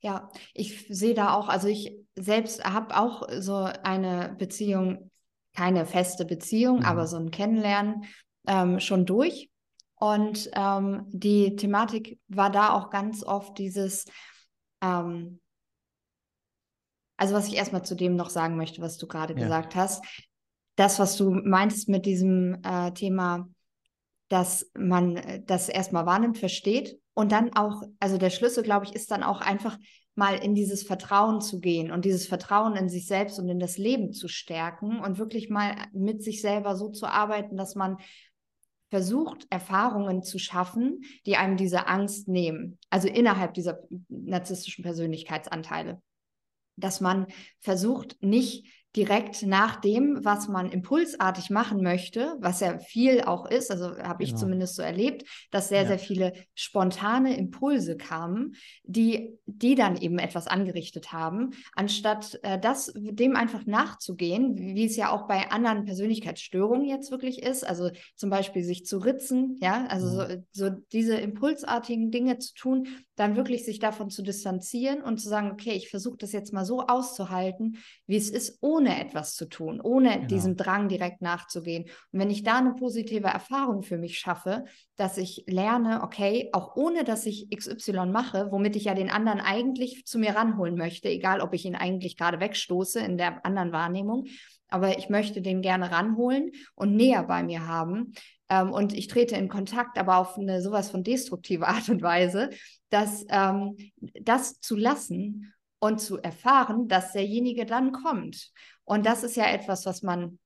Ja, ich sehe da auch, also ich selbst habe auch so eine Beziehung, keine feste Beziehung, mhm. aber so ein Kennenlernen ähm, schon durch. Und ähm, die Thematik war da auch ganz oft dieses, ähm, also was ich erstmal zu dem noch sagen möchte, was du gerade ja. gesagt hast, das, was du meintest mit diesem äh, Thema, dass man äh, das erstmal wahrnimmt, versteht und dann auch, also der Schlüssel, glaube ich, ist dann auch einfach mal in dieses Vertrauen zu gehen und dieses Vertrauen in sich selbst und in das Leben zu stärken und wirklich mal mit sich selber so zu arbeiten, dass man versucht, Erfahrungen zu schaffen, die einem diese Angst nehmen, also innerhalb dieser narzisstischen Persönlichkeitsanteile. Dass man versucht, nicht direkt nach dem, was man impulsartig machen möchte, was ja viel auch ist, also habe ich genau. zumindest so erlebt, dass sehr, ja. sehr viele spontane Impulse kamen, die, die dann eben etwas angerichtet haben, anstatt äh, das, dem einfach nachzugehen, wie es ja auch bei anderen Persönlichkeitsstörungen jetzt wirklich ist, also zum Beispiel sich zu ritzen, ja, also mhm. so, so diese impulsartigen Dinge zu tun, dann wirklich sich davon zu distanzieren und zu sagen, okay, ich versuche das jetzt mal so auszuhalten, wie es ist, ohne etwas zu tun, ohne genau. diesem Drang direkt nachzugehen. Und wenn ich da eine positive Erfahrung für mich schaffe, dass ich lerne, okay, auch ohne dass ich XY mache, womit ich ja den anderen eigentlich zu mir ranholen möchte, egal ob ich ihn eigentlich gerade wegstoße in der anderen Wahrnehmung, aber ich möchte den gerne ranholen und näher bei mir haben. Ähm, und ich trete in Kontakt, aber auf eine sowas von destruktive Art und Weise, dass ähm, das zu lassen und zu erfahren, dass derjenige dann kommt. Und das ist ja etwas, was man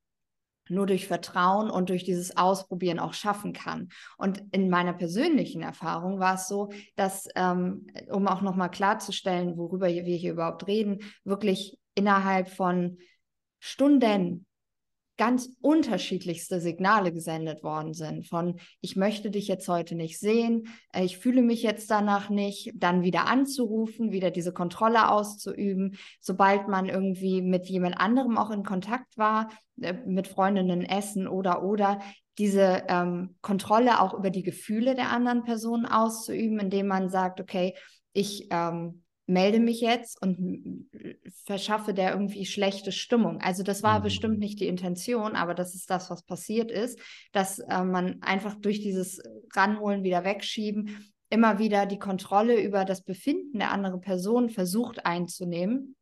nur durch Vertrauen und durch dieses Ausprobieren auch schaffen kann. Und in meiner persönlichen Erfahrung war es so, dass, ähm, um auch nochmal klarzustellen, worüber wir hier überhaupt reden, wirklich innerhalb von Stunden ganz unterschiedlichste Signale gesendet worden sind. Von ich möchte dich jetzt heute nicht sehen, äh, ich fühle mich jetzt danach nicht, dann wieder anzurufen, wieder diese Kontrolle auszuüben. Sobald man irgendwie mit jemand anderem auch in Kontakt war, äh, mit Freundinnen essen oder oder diese ähm, Kontrolle auch über die Gefühle der anderen Person auszuüben, indem man sagt, okay, ich ähm, melde mich jetzt und verschaffe der irgendwie schlechte Stimmung. Also das war mhm. bestimmt nicht die Intention, aber das ist das, was passiert ist, dass äh, man einfach durch dieses Ranholen wieder wegschieben immer wieder die Kontrolle über das Befinden der anderen Person versucht einzunehmen.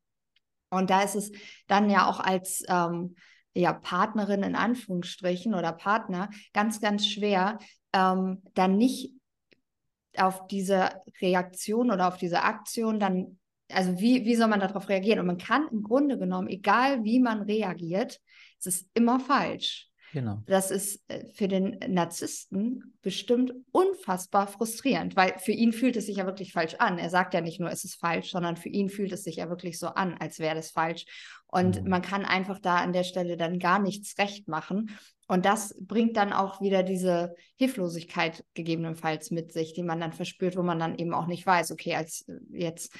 Und da ist es dann ja auch als ähm, ja, Partnerin in Anführungsstrichen oder Partner ganz, ganz schwer, ähm, dann nicht auf diese Reaktion oder auf diese Aktion dann, also wie, wie soll man darauf reagieren? Und man kann im Grunde genommen, egal wie man reagiert, es ist immer falsch. Genau. Das ist äh, für den Narzissten bestimmt unfassbar frustrierend, weil für ihn fühlt es sich ja wirklich falsch an. Er sagt ja nicht nur, es ist falsch, sondern für ihn fühlt es sich ja wirklich so an, als wäre das falsch. Und mhm. man kann einfach da an der Stelle dann gar nichts recht machen. Und das bringt dann auch wieder diese Hilflosigkeit gegebenenfalls mit sich, die man dann verspürt, wo man dann eben auch nicht weiß, okay, als äh, jetzt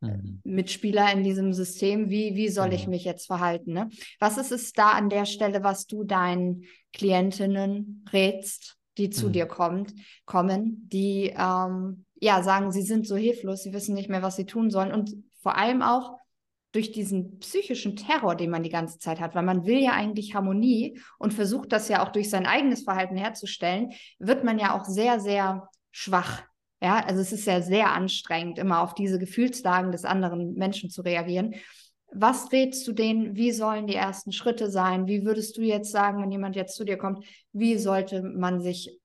mhm. Mitspieler in diesem System, wie, wie soll ich mhm. mich jetzt verhalten? Ne? Was ist es da an der Stelle, was du deinen Klientinnen rätst, die zu mhm. dir kommt, kommen, die ähm, ja sagen, sie sind so hilflos, sie wissen nicht mehr, was sie tun sollen und vor allem auch durch diesen psychischen Terror, den man die ganze Zeit hat, weil man will ja eigentlich Harmonie und versucht das ja auch durch sein eigenes Verhalten herzustellen, wird man ja auch sehr, sehr schwach. Ja, also es ist ja sehr anstrengend, immer auf diese Gefühlslagen des anderen Menschen zu reagieren. Was rätst du denen? Wie sollen die ersten Schritte sein? Wie würdest du jetzt sagen, wenn jemand jetzt zu dir kommt, wie sollte man sich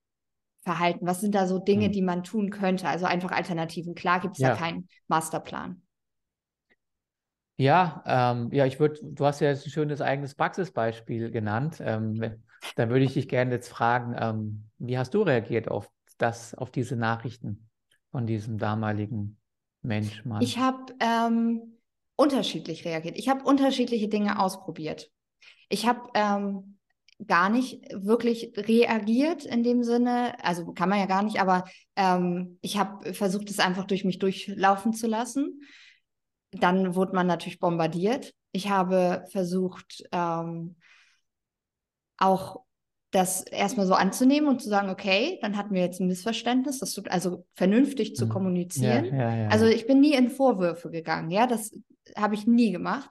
verhalten? Was sind da so Dinge, hm. die man tun könnte? Also einfach Alternativen. Klar gibt es ja. da keinen Masterplan. Ja, ähm, ja, ich würde, du hast ja jetzt ein schönes eigenes Praxisbeispiel genannt. Ähm, dann würde ich dich gerne jetzt fragen, ähm, wie hast du reagiert auf das, auf diese Nachrichten von diesem damaligen Mensch, Mann? Ich habe ähm, unterschiedlich reagiert. Ich habe unterschiedliche Dinge ausprobiert. Ich habe ähm, gar nicht wirklich reagiert in dem Sinne, also kann man ja gar nicht, aber ähm, ich habe versucht, es einfach durch mich durchlaufen zu lassen dann wurde man natürlich bombardiert. Ich habe versucht, ähm, auch das erstmal so anzunehmen und zu sagen, okay, dann hatten wir jetzt ein Missverständnis, das tut also vernünftig zu mhm. kommunizieren. Ja, ja, ja, also ich bin nie in Vorwürfe gegangen, ja, das habe ich nie gemacht.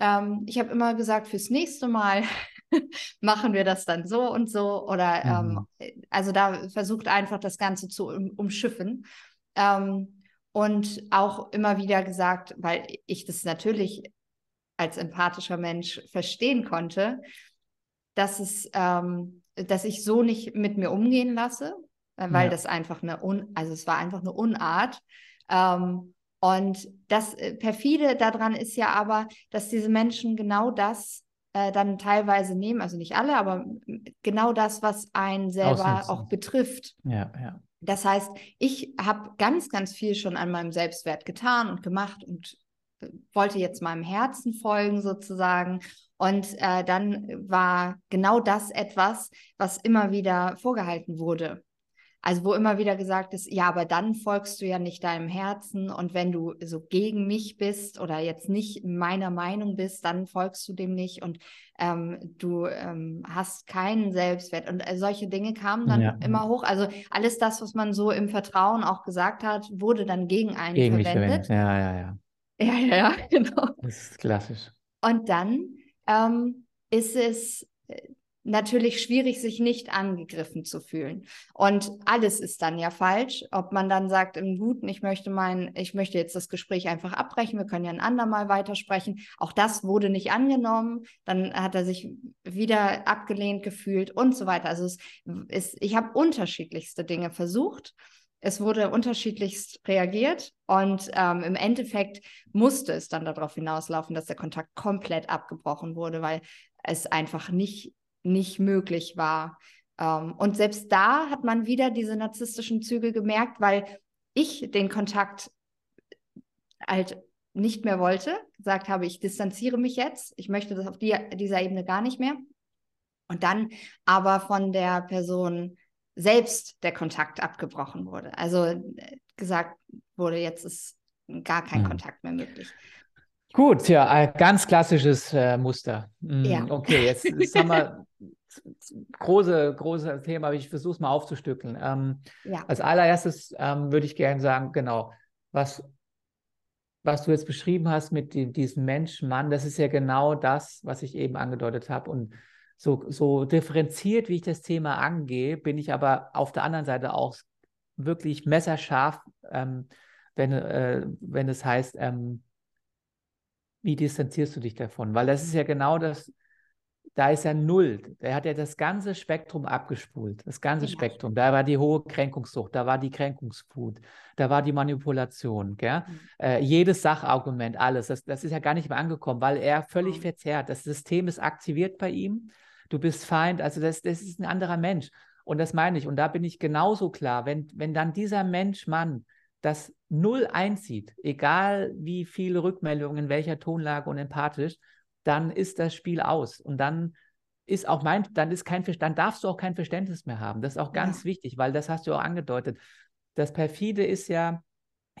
Ähm, ich habe immer gesagt, fürs nächste Mal machen wir das dann so und so oder ähm, mhm. also da versucht einfach das Ganze zu um, umschiffen. Ähm, und auch immer wieder gesagt, weil ich das natürlich als empathischer Mensch verstehen konnte, dass es, ähm, dass ich so nicht mit mir umgehen lasse, äh, weil ja. das einfach eine, Un also es war einfach eine Unart. Ähm, und das äh, perfide daran ist ja aber, dass diese Menschen genau das äh, dann teilweise nehmen, also nicht alle, aber genau das, was einen selber auch betrifft. Ja, ja. Das heißt, ich habe ganz, ganz viel schon an meinem Selbstwert getan und gemacht und wollte jetzt meinem Herzen folgen sozusagen. Und äh, dann war genau das etwas, was immer wieder vorgehalten wurde. Also wo immer wieder gesagt ist, ja, aber dann folgst du ja nicht deinem Herzen und wenn du so gegen mich bist oder jetzt nicht meiner Meinung bist, dann folgst du dem nicht und ähm, du ähm, hast keinen Selbstwert und äh, solche Dinge kamen dann ja. immer hoch. Also alles das, was man so im Vertrauen auch gesagt hat, wurde dann gegen einen gegen verwendet. verwendet. Ja, ja, ja. Ja, ja, ja, genau. Das ist klassisch. Und dann ähm, ist es natürlich schwierig, sich nicht angegriffen zu fühlen. Und alles ist dann ja falsch. Ob man dann sagt, im Guten, ich möchte mein, ich möchte jetzt das Gespräch einfach abbrechen, wir können ja ein andermal weitersprechen. Auch das wurde nicht angenommen. Dann hat er sich wieder abgelehnt gefühlt und so weiter. Also es ist, ich habe unterschiedlichste Dinge versucht. Es wurde unterschiedlichst reagiert und ähm, im Endeffekt musste es dann darauf hinauslaufen, dass der Kontakt komplett abgebrochen wurde, weil es einfach nicht nicht möglich war. Ähm, und selbst da hat man wieder diese narzisstischen Züge gemerkt, weil ich den Kontakt halt nicht mehr wollte, gesagt habe, ich distanziere mich jetzt, ich möchte das auf die, dieser Ebene gar nicht mehr. Und dann aber von der Person selbst der Kontakt abgebrochen wurde. Also äh, gesagt wurde, jetzt ist gar kein hm. Kontakt mehr möglich. Gut, ja, ganz klassisches äh, Muster. Mm, ja. Okay, jetzt, jetzt haben wir große, große Thema, aber ich versuche es mal aufzustückeln. Ähm, ja. Als allererstes ähm, würde ich gerne sagen, genau, was, was du jetzt beschrieben hast mit die, diesem Mensch, Mann, das ist ja genau das, was ich eben angedeutet habe. Und so, so differenziert, wie ich das Thema angehe, bin ich aber auf der anderen Seite auch wirklich messerscharf, ähm, wenn, äh, wenn es heißt, ähm, wie distanzierst du dich davon? Weil das ist ja genau das, da ist ja null. Der hat ja das ganze Spektrum abgespult. Das ganze ja. Spektrum. Da war die hohe Kränkungssucht, da war die Kränkungswut, da war die Manipulation. Mhm. Äh, jedes Sachargument, alles. Das, das ist ja gar nicht mehr angekommen, weil er völlig mhm. verzerrt. Das System ist aktiviert bei ihm. Du bist Feind. Also das, das ist ein anderer Mensch. Und das meine ich. Und da bin ich genauso klar. Wenn, wenn dann dieser Mensch, Mann, das null einzieht, egal wie viele Rückmeldungen, in welcher Tonlage und empathisch, dann ist das Spiel aus. Und dann ist auch mein, dann ist kein dann darfst du auch kein Verständnis mehr haben. Das ist auch ganz ja. wichtig, weil das hast du auch angedeutet. Das perfide ist ja,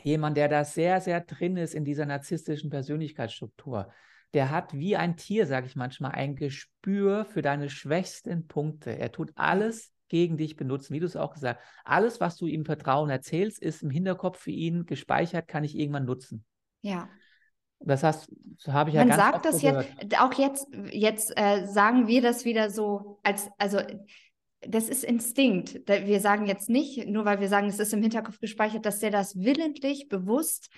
jemand, der da sehr, sehr drin ist in dieser narzisstischen Persönlichkeitsstruktur, der hat wie ein Tier, sage ich manchmal, ein Gespür für deine schwächsten Punkte. Er tut alles gegen dich benutzen, wie du es auch gesagt hast. Alles, was du ihm Vertrauen erzählst, ist im Hinterkopf für ihn gespeichert, kann ich irgendwann nutzen. Ja. Das heißt, so habe ich ja Man ganz sagt das gehört. jetzt, auch jetzt, jetzt äh, sagen wir das wieder so, als, also das ist Instinkt. Wir sagen jetzt nicht, nur weil wir sagen, es ist im Hinterkopf gespeichert, dass der das willentlich, bewusst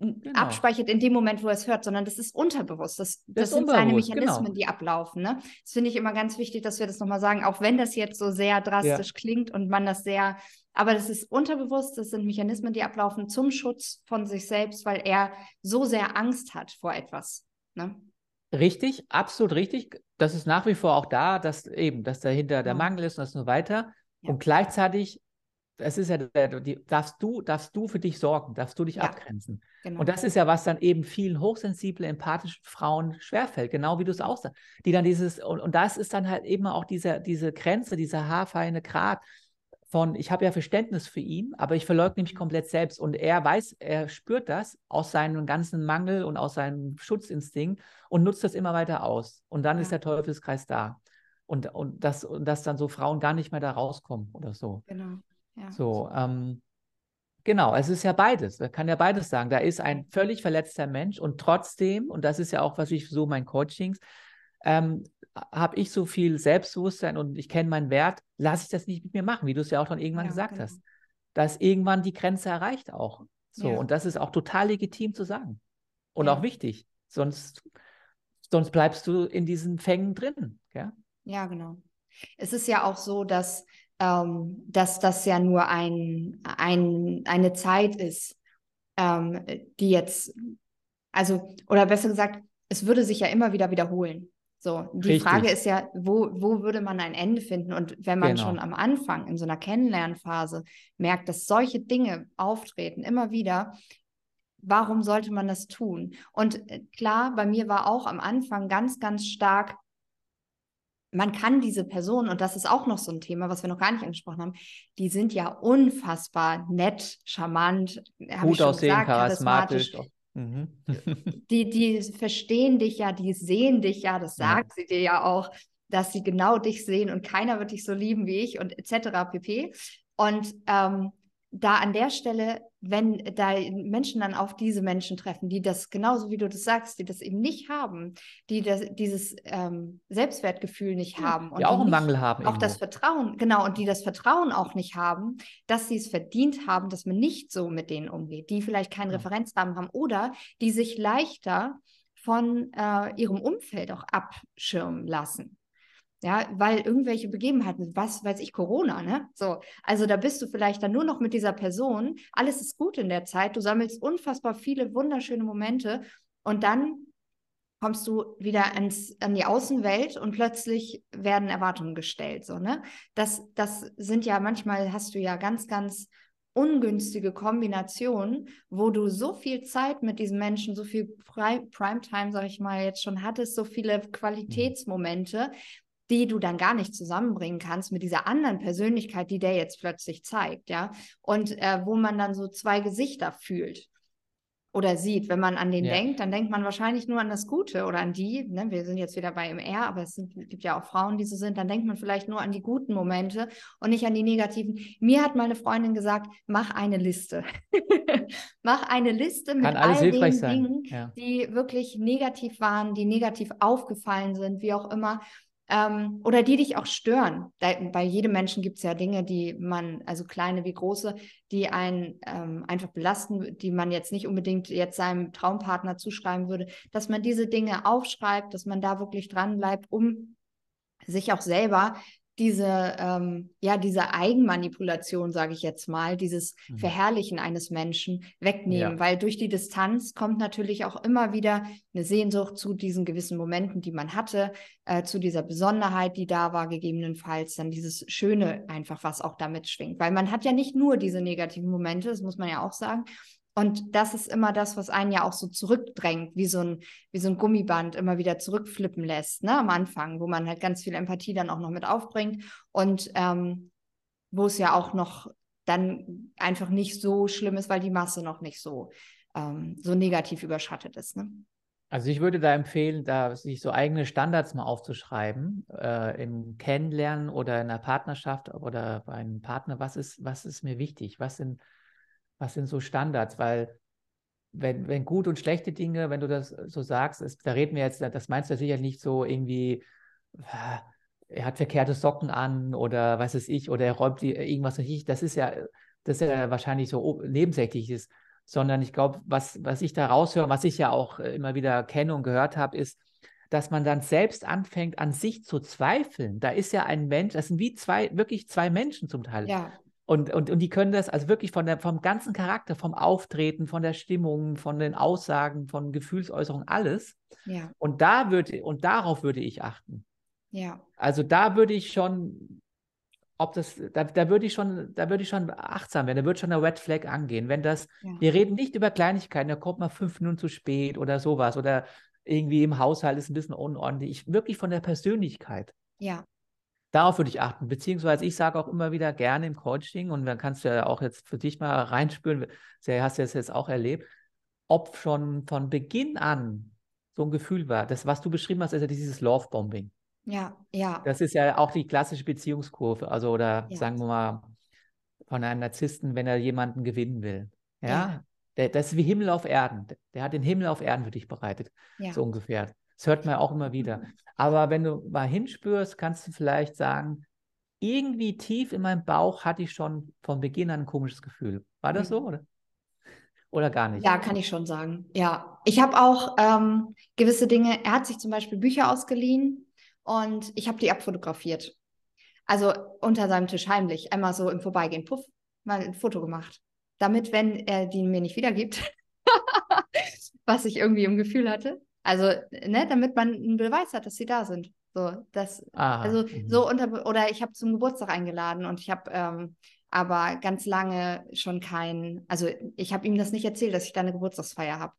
Genau. abspeichert in dem Moment, wo er es hört, sondern das ist unterbewusst. Das, das, Das ist sind seine unbewusst, Mechanismen, genau. die ablaufen. Ne? Das finde ich immer ganz wichtig, dass wir das nochmal sagen, auch wenn das jetzt so sehr drastisch klingt und man das sehr, aber das ist unterbewusst, das sind Mechanismen, die ablaufen zum Schutz von sich selbst, weil er so sehr Angst hat vor etwas. Ne? Richtig, absolut richtig. Das ist nach wie vor auch da, dass eben, dass dahinter der Ja. Mangel ist und das nur weiter. Ja. Und gleichzeitig, es ist ja, die, darfst du, darfst du für dich sorgen, darfst du dich Ja. abgrenzen. Genau. Und das ist ja, was dann eben vielen hochsensiblen, empathischen Frauen schwerfällt, genau wie du es auch sagst. Die dann dieses, und, und das ist dann halt eben auch diese, diese Grenze, dieser haarfeine Grat von, ich habe ja Verständnis für ihn, aber ich verleugne mich komplett selbst. Und er weiß, er spürt das aus seinem ganzen Mangel und aus seinem Schutzinstinkt und nutzt das immer weiter aus. Und dann ist Ja. der Teufelskreis da. Und, und, das, und dass dann so Frauen gar nicht mehr da rauskommen oder so. Genau. Ja. So, ähm, genau, es ist ja beides. Man kann ja beides sagen. Da ist ein völlig verletzter Mensch und trotzdem, und das ist ja auch, was ich so in meinen Coachings, ähm, habe ich so viel Selbstbewusstsein und ich kenne meinen Wert, lasse ich das nicht mit mir machen, wie du es ja auch schon irgendwann Ja, gesagt genau. hast. Da ist irgendwann die Grenze erreicht auch. So, Ja. und das ist auch total legitim zu sagen. Und Ja. auch wichtig. Sonst, sonst bleibst du in diesen Fängen drin. Ja? Ja, genau. Es ist ja auch so, dass, ähm, dass das ja nur ein, ein, eine Zeit ist, ähm, die jetzt, also, oder besser gesagt, es würde sich ja immer wieder wiederholen. So, die Richtig. Frage ist ja, wo, wo würde man ein Ende finden? Und wenn man Genau. schon am Anfang in so einer Kennenlernphase merkt, dass solche Dinge auftreten, immer wieder, warum sollte man das tun? Und äh, klar, bei mir war auch am Anfang ganz, ganz stark, man kann diese Person, und das ist auch noch so ein Thema, was wir noch gar nicht angesprochen haben, die sind ja unfassbar nett, charmant, habe ich Gut schon aussehen, gesagt, charismatisch. charismatisch. Mhm. Die, die verstehen dich ja, die sehen dich ja, das Ja. sagt sie dir ja auch, dass sie genau dich sehen und keiner wird dich so lieben wie ich und etc. pp. Und ähm, da an der Stelle, wenn da Menschen dann auf diese Menschen treffen, die das genauso wie du das sagst, die das eben nicht haben, die das, dieses ähm, Selbstwertgefühl nicht haben und die auch einen Mangel haben. auch das irgendwo. Vertrauen, genau, und die das Vertrauen auch nicht haben, dass sie es verdient haben, dass man nicht so mit denen umgeht, die vielleicht keinen Ja. Referenzrahmen haben oder die sich leichter von äh, ihrem Umfeld auch abschirmen lassen. Ja, weil irgendwelche Begebenheiten, was weiß ich, Corona, ne? So, also da bist du vielleicht dann nur noch mit dieser Person, alles ist gut in der Zeit, du sammelst unfassbar viele wunderschöne Momente und dann kommst du wieder ans, an die Außenwelt und plötzlich werden Erwartungen gestellt. So, ne? das, das sind ja manchmal, hast du ja ganz, ganz ungünstige Kombinationen, wo du so viel Zeit mit diesen Menschen, so viel Pri Primetime, sag ich mal, jetzt schon hattest, so viele Qualitätsmomente, die du dann gar nicht zusammenbringen kannst mit dieser anderen Persönlichkeit, die der jetzt plötzlich zeigt, ja. Und äh, wo man dann so zwei Gesichter fühlt oder sieht. Wenn man an den Ja. denkt, dann denkt man wahrscheinlich nur an das Gute oder an die. Ne? Wir sind jetzt wieder bei MR, aber es sind, gibt ja auch Frauen, die so sind. Dann denkt man vielleicht nur an die guten Momente und nicht an die negativen. Mir hat meine Freundin gesagt, mach eine Liste. mach eine Liste mit all den sein. Dingen, Ja. die wirklich negativ waren, die negativ aufgefallen sind, wie auch immer. Ähm, oder die dich auch stören. Bei jedem Menschen gibt es ja Dinge, die man, also kleine wie große, die einen ähm, einfach belasten, die man jetzt nicht unbedingt jetzt seinem Traumpartner zuschreiben würde, dass man diese Dinge aufschreibt, dass man da wirklich dran bleibt, um sich auch selber diese, ähm, ja, diese Eigenmanipulation, sage ich jetzt mal, dieses Mhm. Verherrlichen eines Menschen wegnehmen, Ja. weil durch die Distanz kommt natürlich auch immer wieder eine Sehnsucht zu diesen gewissen Momenten, die man hatte, äh, zu dieser Besonderheit, die da war, gegebenenfalls dann dieses Schöne einfach, was auch damit schwingt, weil man hat ja nicht nur diese negativen Momente, das muss man ja auch sagen, und das ist immer das, was einen ja auch so zurückdrängt, wie so ein, wie so ein Gummiband immer wieder zurückflippen lässt, ne, am Anfang, wo man halt ganz viel Empathie dann auch noch mit aufbringt und ähm, wo es ja auch noch dann einfach nicht so schlimm ist, weil die Masse noch nicht so, ähm, so negativ überschattet ist. Ne? Also ich würde da empfehlen, da sich so eigene Standards mal aufzuschreiben, äh, im Kennenlernen oder in einer Partnerschaft oder bei einem Partner, was ist, was ist mir wichtig, was sind, was sind so Standards, weil wenn, wenn gut und schlechte Dinge, wenn du das so sagst, ist, da reden wir jetzt, das meinst du sicher nicht so irgendwie, äh, er hat verkehrte Socken an oder was weiß ich, oder er räumt die, irgendwas nicht. Das ist ja, das ist ja wahrscheinlich so nebensächlich ist sondern ich glaube, was, was ich da raushöre, was ich ja auch äh, immer wieder kenne und gehört habe, ist, dass man dann selbst anfängt, an sich zu zweifeln. Da ist ja ein Mensch, das sind wie zwei, wirklich zwei Menschen zum Teil. Ja. Und, und, und die können das also wirklich von der, vom ganzen Charakter, vom Auftreten, von der Stimmung, von den Aussagen, von Gefühlsäußerungen, alles. Ja. Und da würde, und darauf würde ich achten. Ja. Also da würde ich schon ob das, da, da würde ich schon, da würde ich schon achtsam werden, da würde schon eine Red Flag angehen. Wenn das, ja. wir reden nicht über Kleinigkeiten, da kommt mal fünf Minuten zu spät oder sowas oder irgendwie im Haushalt ist ein bisschen unordentlich. Ich, wirklich von der Persönlichkeit. Ja. Darauf würde ich achten. Beziehungsweise ich sage auch immer wieder gerne im Coaching, und dann kannst du ja auch jetzt für dich mal reinspüren, hast du das jetzt auch erlebt, ob schon von Beginn an so ein Gefühl war, das, was du beschrieben hast, ist ja dieses Love-Bombing. Ja, ja. Das ist ja auch die klassische Beziehungskurve, also oder ja. sagen wir mal von einem Narzissten, wenn er jemanden gewinnen will. Ja, ja. Der, das ist wie Himmel auf Erden. Der hat den Himmel auf Erden für dich bereitet, ja. so ungefähr. Das hört man ja auch immer wieder. Mhm. Aber wenn du mal hinspürst, kannst du vielleicht sagen, irgendwie tief in meinem Bauch hatte ich schon von Beginn an ein komisches Gefühl. War das so, oder? Oder gar nicht? Ja, kann ich schon sagen. Ja, ich habe auch ähm, gewisse Dinge. Er hat sich zum Beispiel Bücher ausgeliehen und ich habe die abfotografiert. Also unter seinem Tisch heimlich, einmal so im Vorbeigehen, puff, mal ein Foto gemacht. Damit, wenn er die mir nicht wiedergibt, was ich irgendwie im Gefühl hatte. Also, ne, damit man einen Beweis hat, dass sie da sind. So, das, also mhm. so unter oder ich habe zum Geburtstag eingeladen und ich habe ähm, aber ganz lange schon kein, also ich habe ihm das nicht erzählt, dass ich da eine Geburtstagsfeier habe.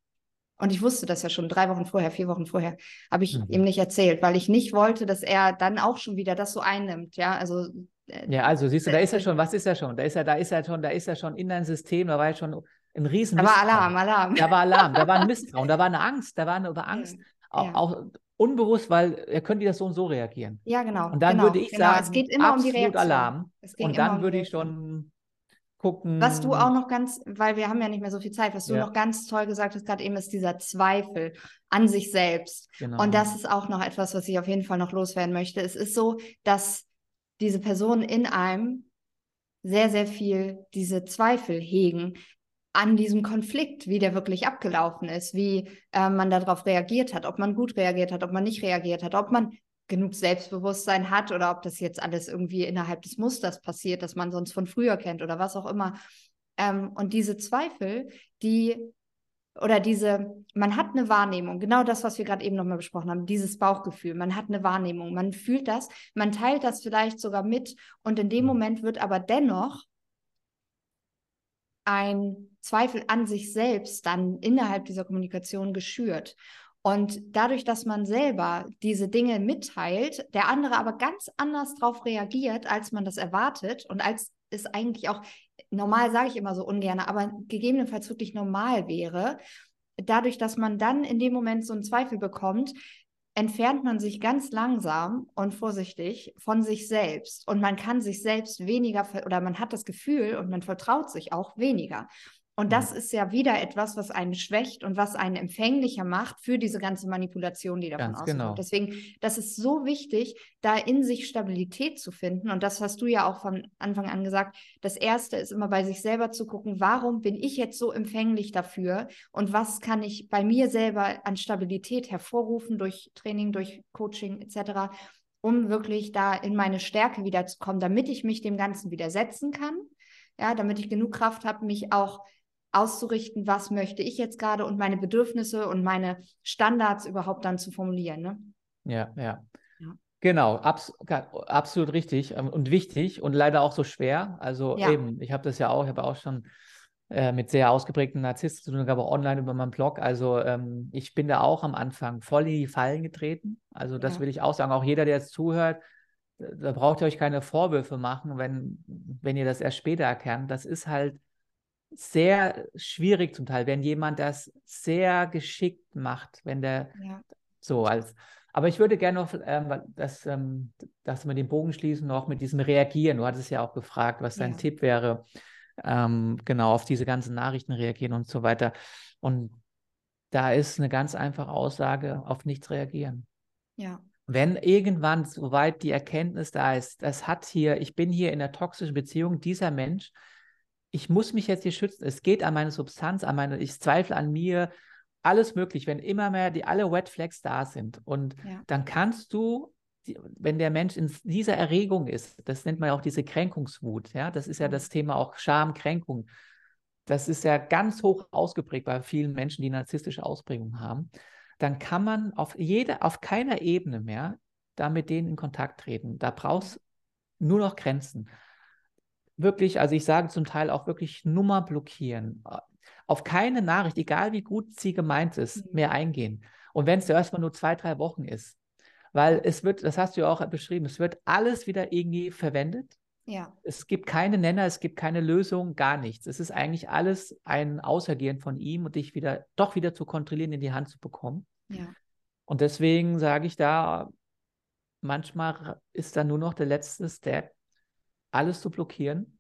Und ich wusste das ja schon drei Wochen vorher, vier Wochen vorher, habe ich mhm. ihm nicht erzählt, weil ich nicht wollte, dass er dann auch schon wieder das so einnimmt. Ja, also. Äh, ja, also siehst du, da ist er schon, was ist er schon? Da ist er, da ist er schon, da ist er schon in dein System, da war ja schon ein riesen Da war Alarm, Alarm. Da war Alarm, da war ein Misstrauen, da war eine Angst, da war eine Angst. Ja. Auch, auch, unbewusst, weil er könnte das so und so reagieren. Ja, genau. Und dann genau, würde ich genau. sagen, es geht immer um die Reaktion. Alarm. und dann würde ich schon gucken. Was du auch noch ganz, weil wir haben ja nicht mehr so viel Zeit, was du ja. noch ganz toll gesagt hast, gerade eben ist dieser Zweifel an sich selbst. Genau. Und das ist auch noch etwas, was ich auf jeden Fall noch loswerden möchte. Es ist so, dass diese Personen in einem sehr, sehr viel diese Zweifel hegen an diesem Konflikt, wie der wirklich abgelaufen ist, wie äh, man darauf reagiert hat, ob man gut reagiert hat, ob man nicht reagiert hat, ob man genug Selbstbewusstsein hat oder ob das jetzt alles irgendwie innerhalb des Musters passiert, das man sonst von früher kennt oder was auch immer. Ähm, und diese Zweifel, die oder diese, man hat eine Wahrnehmung, genau das, was wir gerade eben nochmal besprochen haben, dieses Bauchgefühl, man hat eine Wahrnehmung, man fühlt das, man teilt das vielleicht sogar mit und in dem mhm. Moment wird aber dennoch ein Zweifel an sich selbst dann innerhalb dieser Kommunikation geschürt. Und dadurch, dass man selber diese Dinge mitteilt, der andere aber ganz anders darauf reagiert, als man das erwartet und als es eigentlich auch normal, sage ich immer so ungern, aber gegebenenfalls wirklich normal wäre, dadurch, dass man dann in dem Moment so einen Zweifel bekommt, entfernt man sich ganz langsam und vorsichtig von sich selbst und man kann sich selbst weniger oder man hat das Gefühl und man vertraut sich auch weniger. Und das ist ja wieder etwas, was einen schwächt und was einen empfänglicher macht für diese ganze Manipulation, die davon Ganz ausgeht. Genau. Deswegen, das ist so wichtig, da in sich Stabilität zu finden. Und das hast du ja auch von Anfang an gesagt. Das Erste ist immer bei sich selber zu gucken, warum bin ich jetzt so empfänglich dafür und was kann ich bei mir selber an Stabilität hervorrufen durch Training, durch Coaching etc., um wirklich da in meine Stärke wiederzukommen, damit ich mich dem Ganzen widersetzen kann. Ja, damit ich genug Kraft habe, mich auch auszurichten, was möchte ich jetzt gerade und meine Bedürfnisse und meine Standards überhaupt dann zu formulieren. Ne? Ja, ja. ja. Genau, abs absolut richtig ähm, und wichtig und leider auch so schwer. Also ja. eben, ich habe das ja auch, ich habe auch schon äh, mit sehr ausgeprägten Narzissten zu tun, aber auch online über meinen Blog. Also ähm, ich bin da auch am Anfang voll in die Fallen getreten. Also das ja. will ich auch sagen. Auch jeder, der jetzt zuhört, da braucht ihr euch keine Vorwürfe machen, wenn, wenn ihr das erst später erkennt. Das ist halt sehr schwierig zum Teil, wenn jemand das sehr geschickt macht, wenn der ja. so als. Aber ich würde gerne noch, ähm, dass, ähm, dass wir den Bogen schließen, noch mit diesem Reagieren. Du hattest ja auch gefragt, was dein ja. Tipp wäre, ähm, genau auf diese ganzen Nachrichten reagieren und so weiter. Und da ist eine ganz einfache Aussage, auf nichts reagieren. Ja. Wenn irgendwann soweit die Erkenntnis da ist, das hat hier, ich bin hier in einer toxischen Beziehung, dieser Mensch, ich muss mich jetzt hier schützen. Es geht an meine Substanz, an meine, ich zweifle an mir, alles möglich, wenn immer mehr die alle Red Flags da sind. Und ja. dann kannst du, wenn der Mensch in dieser Erregung ist, das nennt man ja auch diese Kränkungswut, ja, das ist ja das Thema auch Scham, Kränkung. Das ist ja ganz hoch ausgeprägt bei vielen Menschen, die narzisstische Ausprägungen haben. Dann kann man auf jeder, auf keiner Ebene mehr da mit denen in Kontakt treten. Da brauchst nur noch Grenzen wirklich, also ich sage zum Teil auch wirklich Nummer blockieren. Auf keine Nachricht, egal wie gut sie gemeint ist, mhm. mehr eingehen. Und wenn es erstmal nur zwei, drei Wochen ist. Weil es wird, das hast du ja auch beschrieben, es wird alles wieder irgendwie verwendet. Ja. Es gibt keine Nenner, es gibt keine Lösung, gar nichts. Es ist eigentlich alles ein Ausergehen von ihm und dich wieder, doch wieder zu kontrollieren, in die Hand zu bekommen. Ja. Und deswegen sage ich da, manchmal ist da nur noch der letzte Step, alles zu blockieren.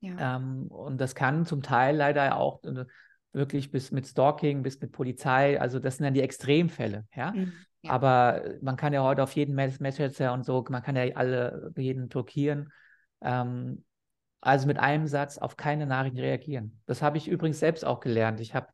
Ja. Ähm, und das kann zum Teil leider auch äh, wirklich bis mit Stalking, bis mit Polizei, also das sind dann die Extremfälle, ja. Mhm. Ja. Aber man kann ja heute auf jeden Messenger und so, man kann ja alle, jeden blockieren. Ähm, also mit einem Satz auf keine Nachrichten reagieren. Das habe ich übrigens selbst auch gelernt. Ich habe,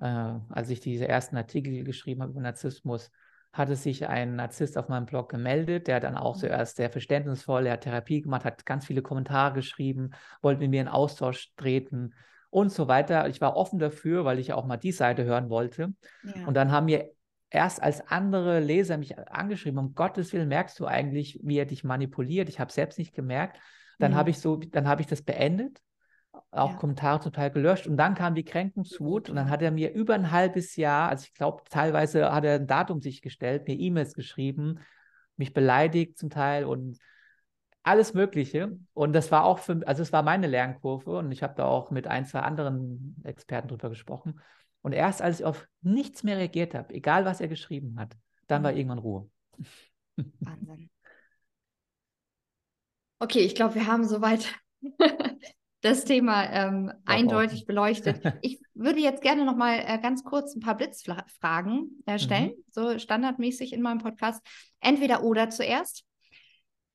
äh, als ich diese ersten Artikel geschrieben habe über Narzissmus, hatte sich ein Narzisst auf meinem Blog gemeldet, der dann auch mhm. zuerst sehr verständnisvoll, er hat Therapie gemacht, hat ganz viele Kommentare geschrieben, wollte mit mir in Austausch treten und so weiter. Ich war offen dafür, weil ich ja auch mal die Seite hören wollte. Ja. Und dann haben mir erst als andere Leser mich angeschrieben, um Gottes Willen merkst du eigentlich, wie er dich manipuliert. Ich habe selbst nicht gemerkt. Dann mhm. habe ich so, dann habe ich das beendet auch ja. Kommentare total gelöscht. Und dann kam die Kränkungswut und dann hat er mir über ein halbes Jahr, also ich glaube, teilweise hat er ein Datum sich gestellt, mir E-Mails geschrieben, mich beleidigt zum Teil und alles Mögliche. Und das war auch für, also es war meine Lernkurve und ich habe da auch mit ein, zwei anderen Experten drüber gesprochen. Und erst als ich auf nichts mehr reagiert habe, egal was er geschrieben hat, dann war mhm. irgendwann Ruhe. Wahnsinn. Okay, ich glaube, wir haben soweit das Thema ähm, eindeutig beleuchtet. Ich würde jetzt gerne noch mal äh, ganz kurz ein paar Blitzfragen äh, stellen, mhm. so standardmäßig in meinem Podcast. Entweder oder zuerst.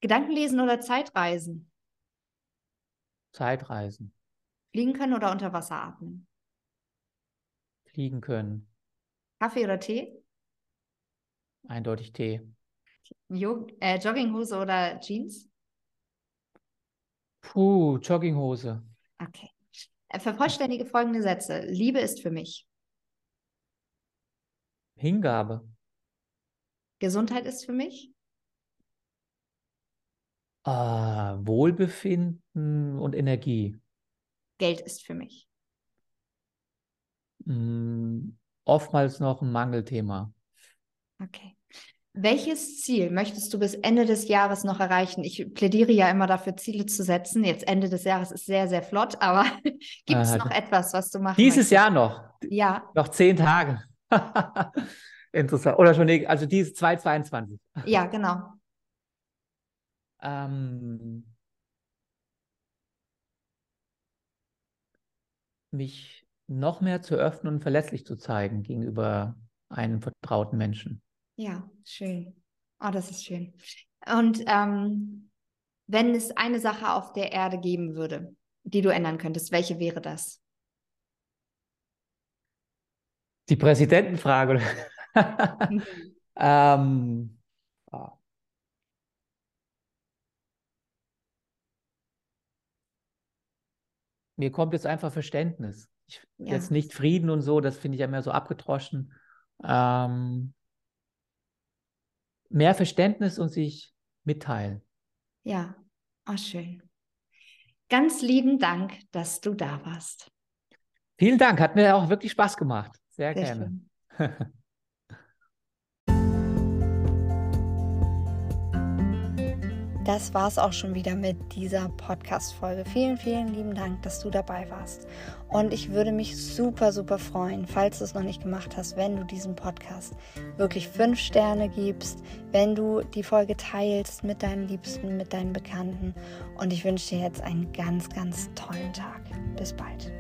Gedankenlesen oder Zeitreisen? Zeitreisen. Fliegen können oder unter Wasser atmen? Fliegen können. Kaffee oder Tee? Eindeutig Tee. Jo äh, Jogginghose oder Jeans? Puh, Jogginghose. Okay. Äh, vervollständige folgende Sätze. Liebe ist für mich. Hingabe. Gesundheit ist für mich. Ah, Wohlbefinden und Energie. Geld ist für mich. Mm, oftmals noch ein Mangelthema. Okay. Welches Ziel möchtest du bis Ende des Jahres noch erreichen? Ich plädiere ja immer dafür, Ziele zu setzen. Jetzt Ende des Jahres ist sehr, sehr flott, aber gibt es äh, noch etwas, was du machst? Dieses möchtest? Jahr noch. Ja. Noch zehn Tage. Interessant. Oder schon, also diese 2022. Ja, genau. Ähm, mich noch mehr zu öffnen und verletzlich zu zeigen gegenüber einem vertrauten Menschen. Ja, schön. Oh, das ist schön. Und ähm, wenn es eine Sache auf der Erde geben würde, die du ändern könntest, welche wäre das? Die Präsidentenfrage. mhm. ähm, oh. Mir kommt jetzt einfach Verständnis. Ich, ja. Jetzt nicht Frieden und so, das finde ich ja mehr so abgedroschen. Ähm, mehr Verständnis und sich mitteilen. Ja, oh, schön. Ganz lieben Dank, dass du da warst. Vielen Dank, hat mir auch wirklich Spaß gemacht. Sehr, Sehr gerne. das war es auch schon wieder mit dieser Podcast-Folge. Vielen, vielen lieben Dank, dass du dabei warst. Und ich würde mich super, super freuen, falls du es noch nicht gemacht hast, wenn du diesem Podcast wirklich fünf Sterne gibst, wenn du die Folge teilst mit deinen Liebsten, mit deinen Bekannten. Und ich wünsche dir jetzt einen ganz, ganz tollen Tag. Bis bald.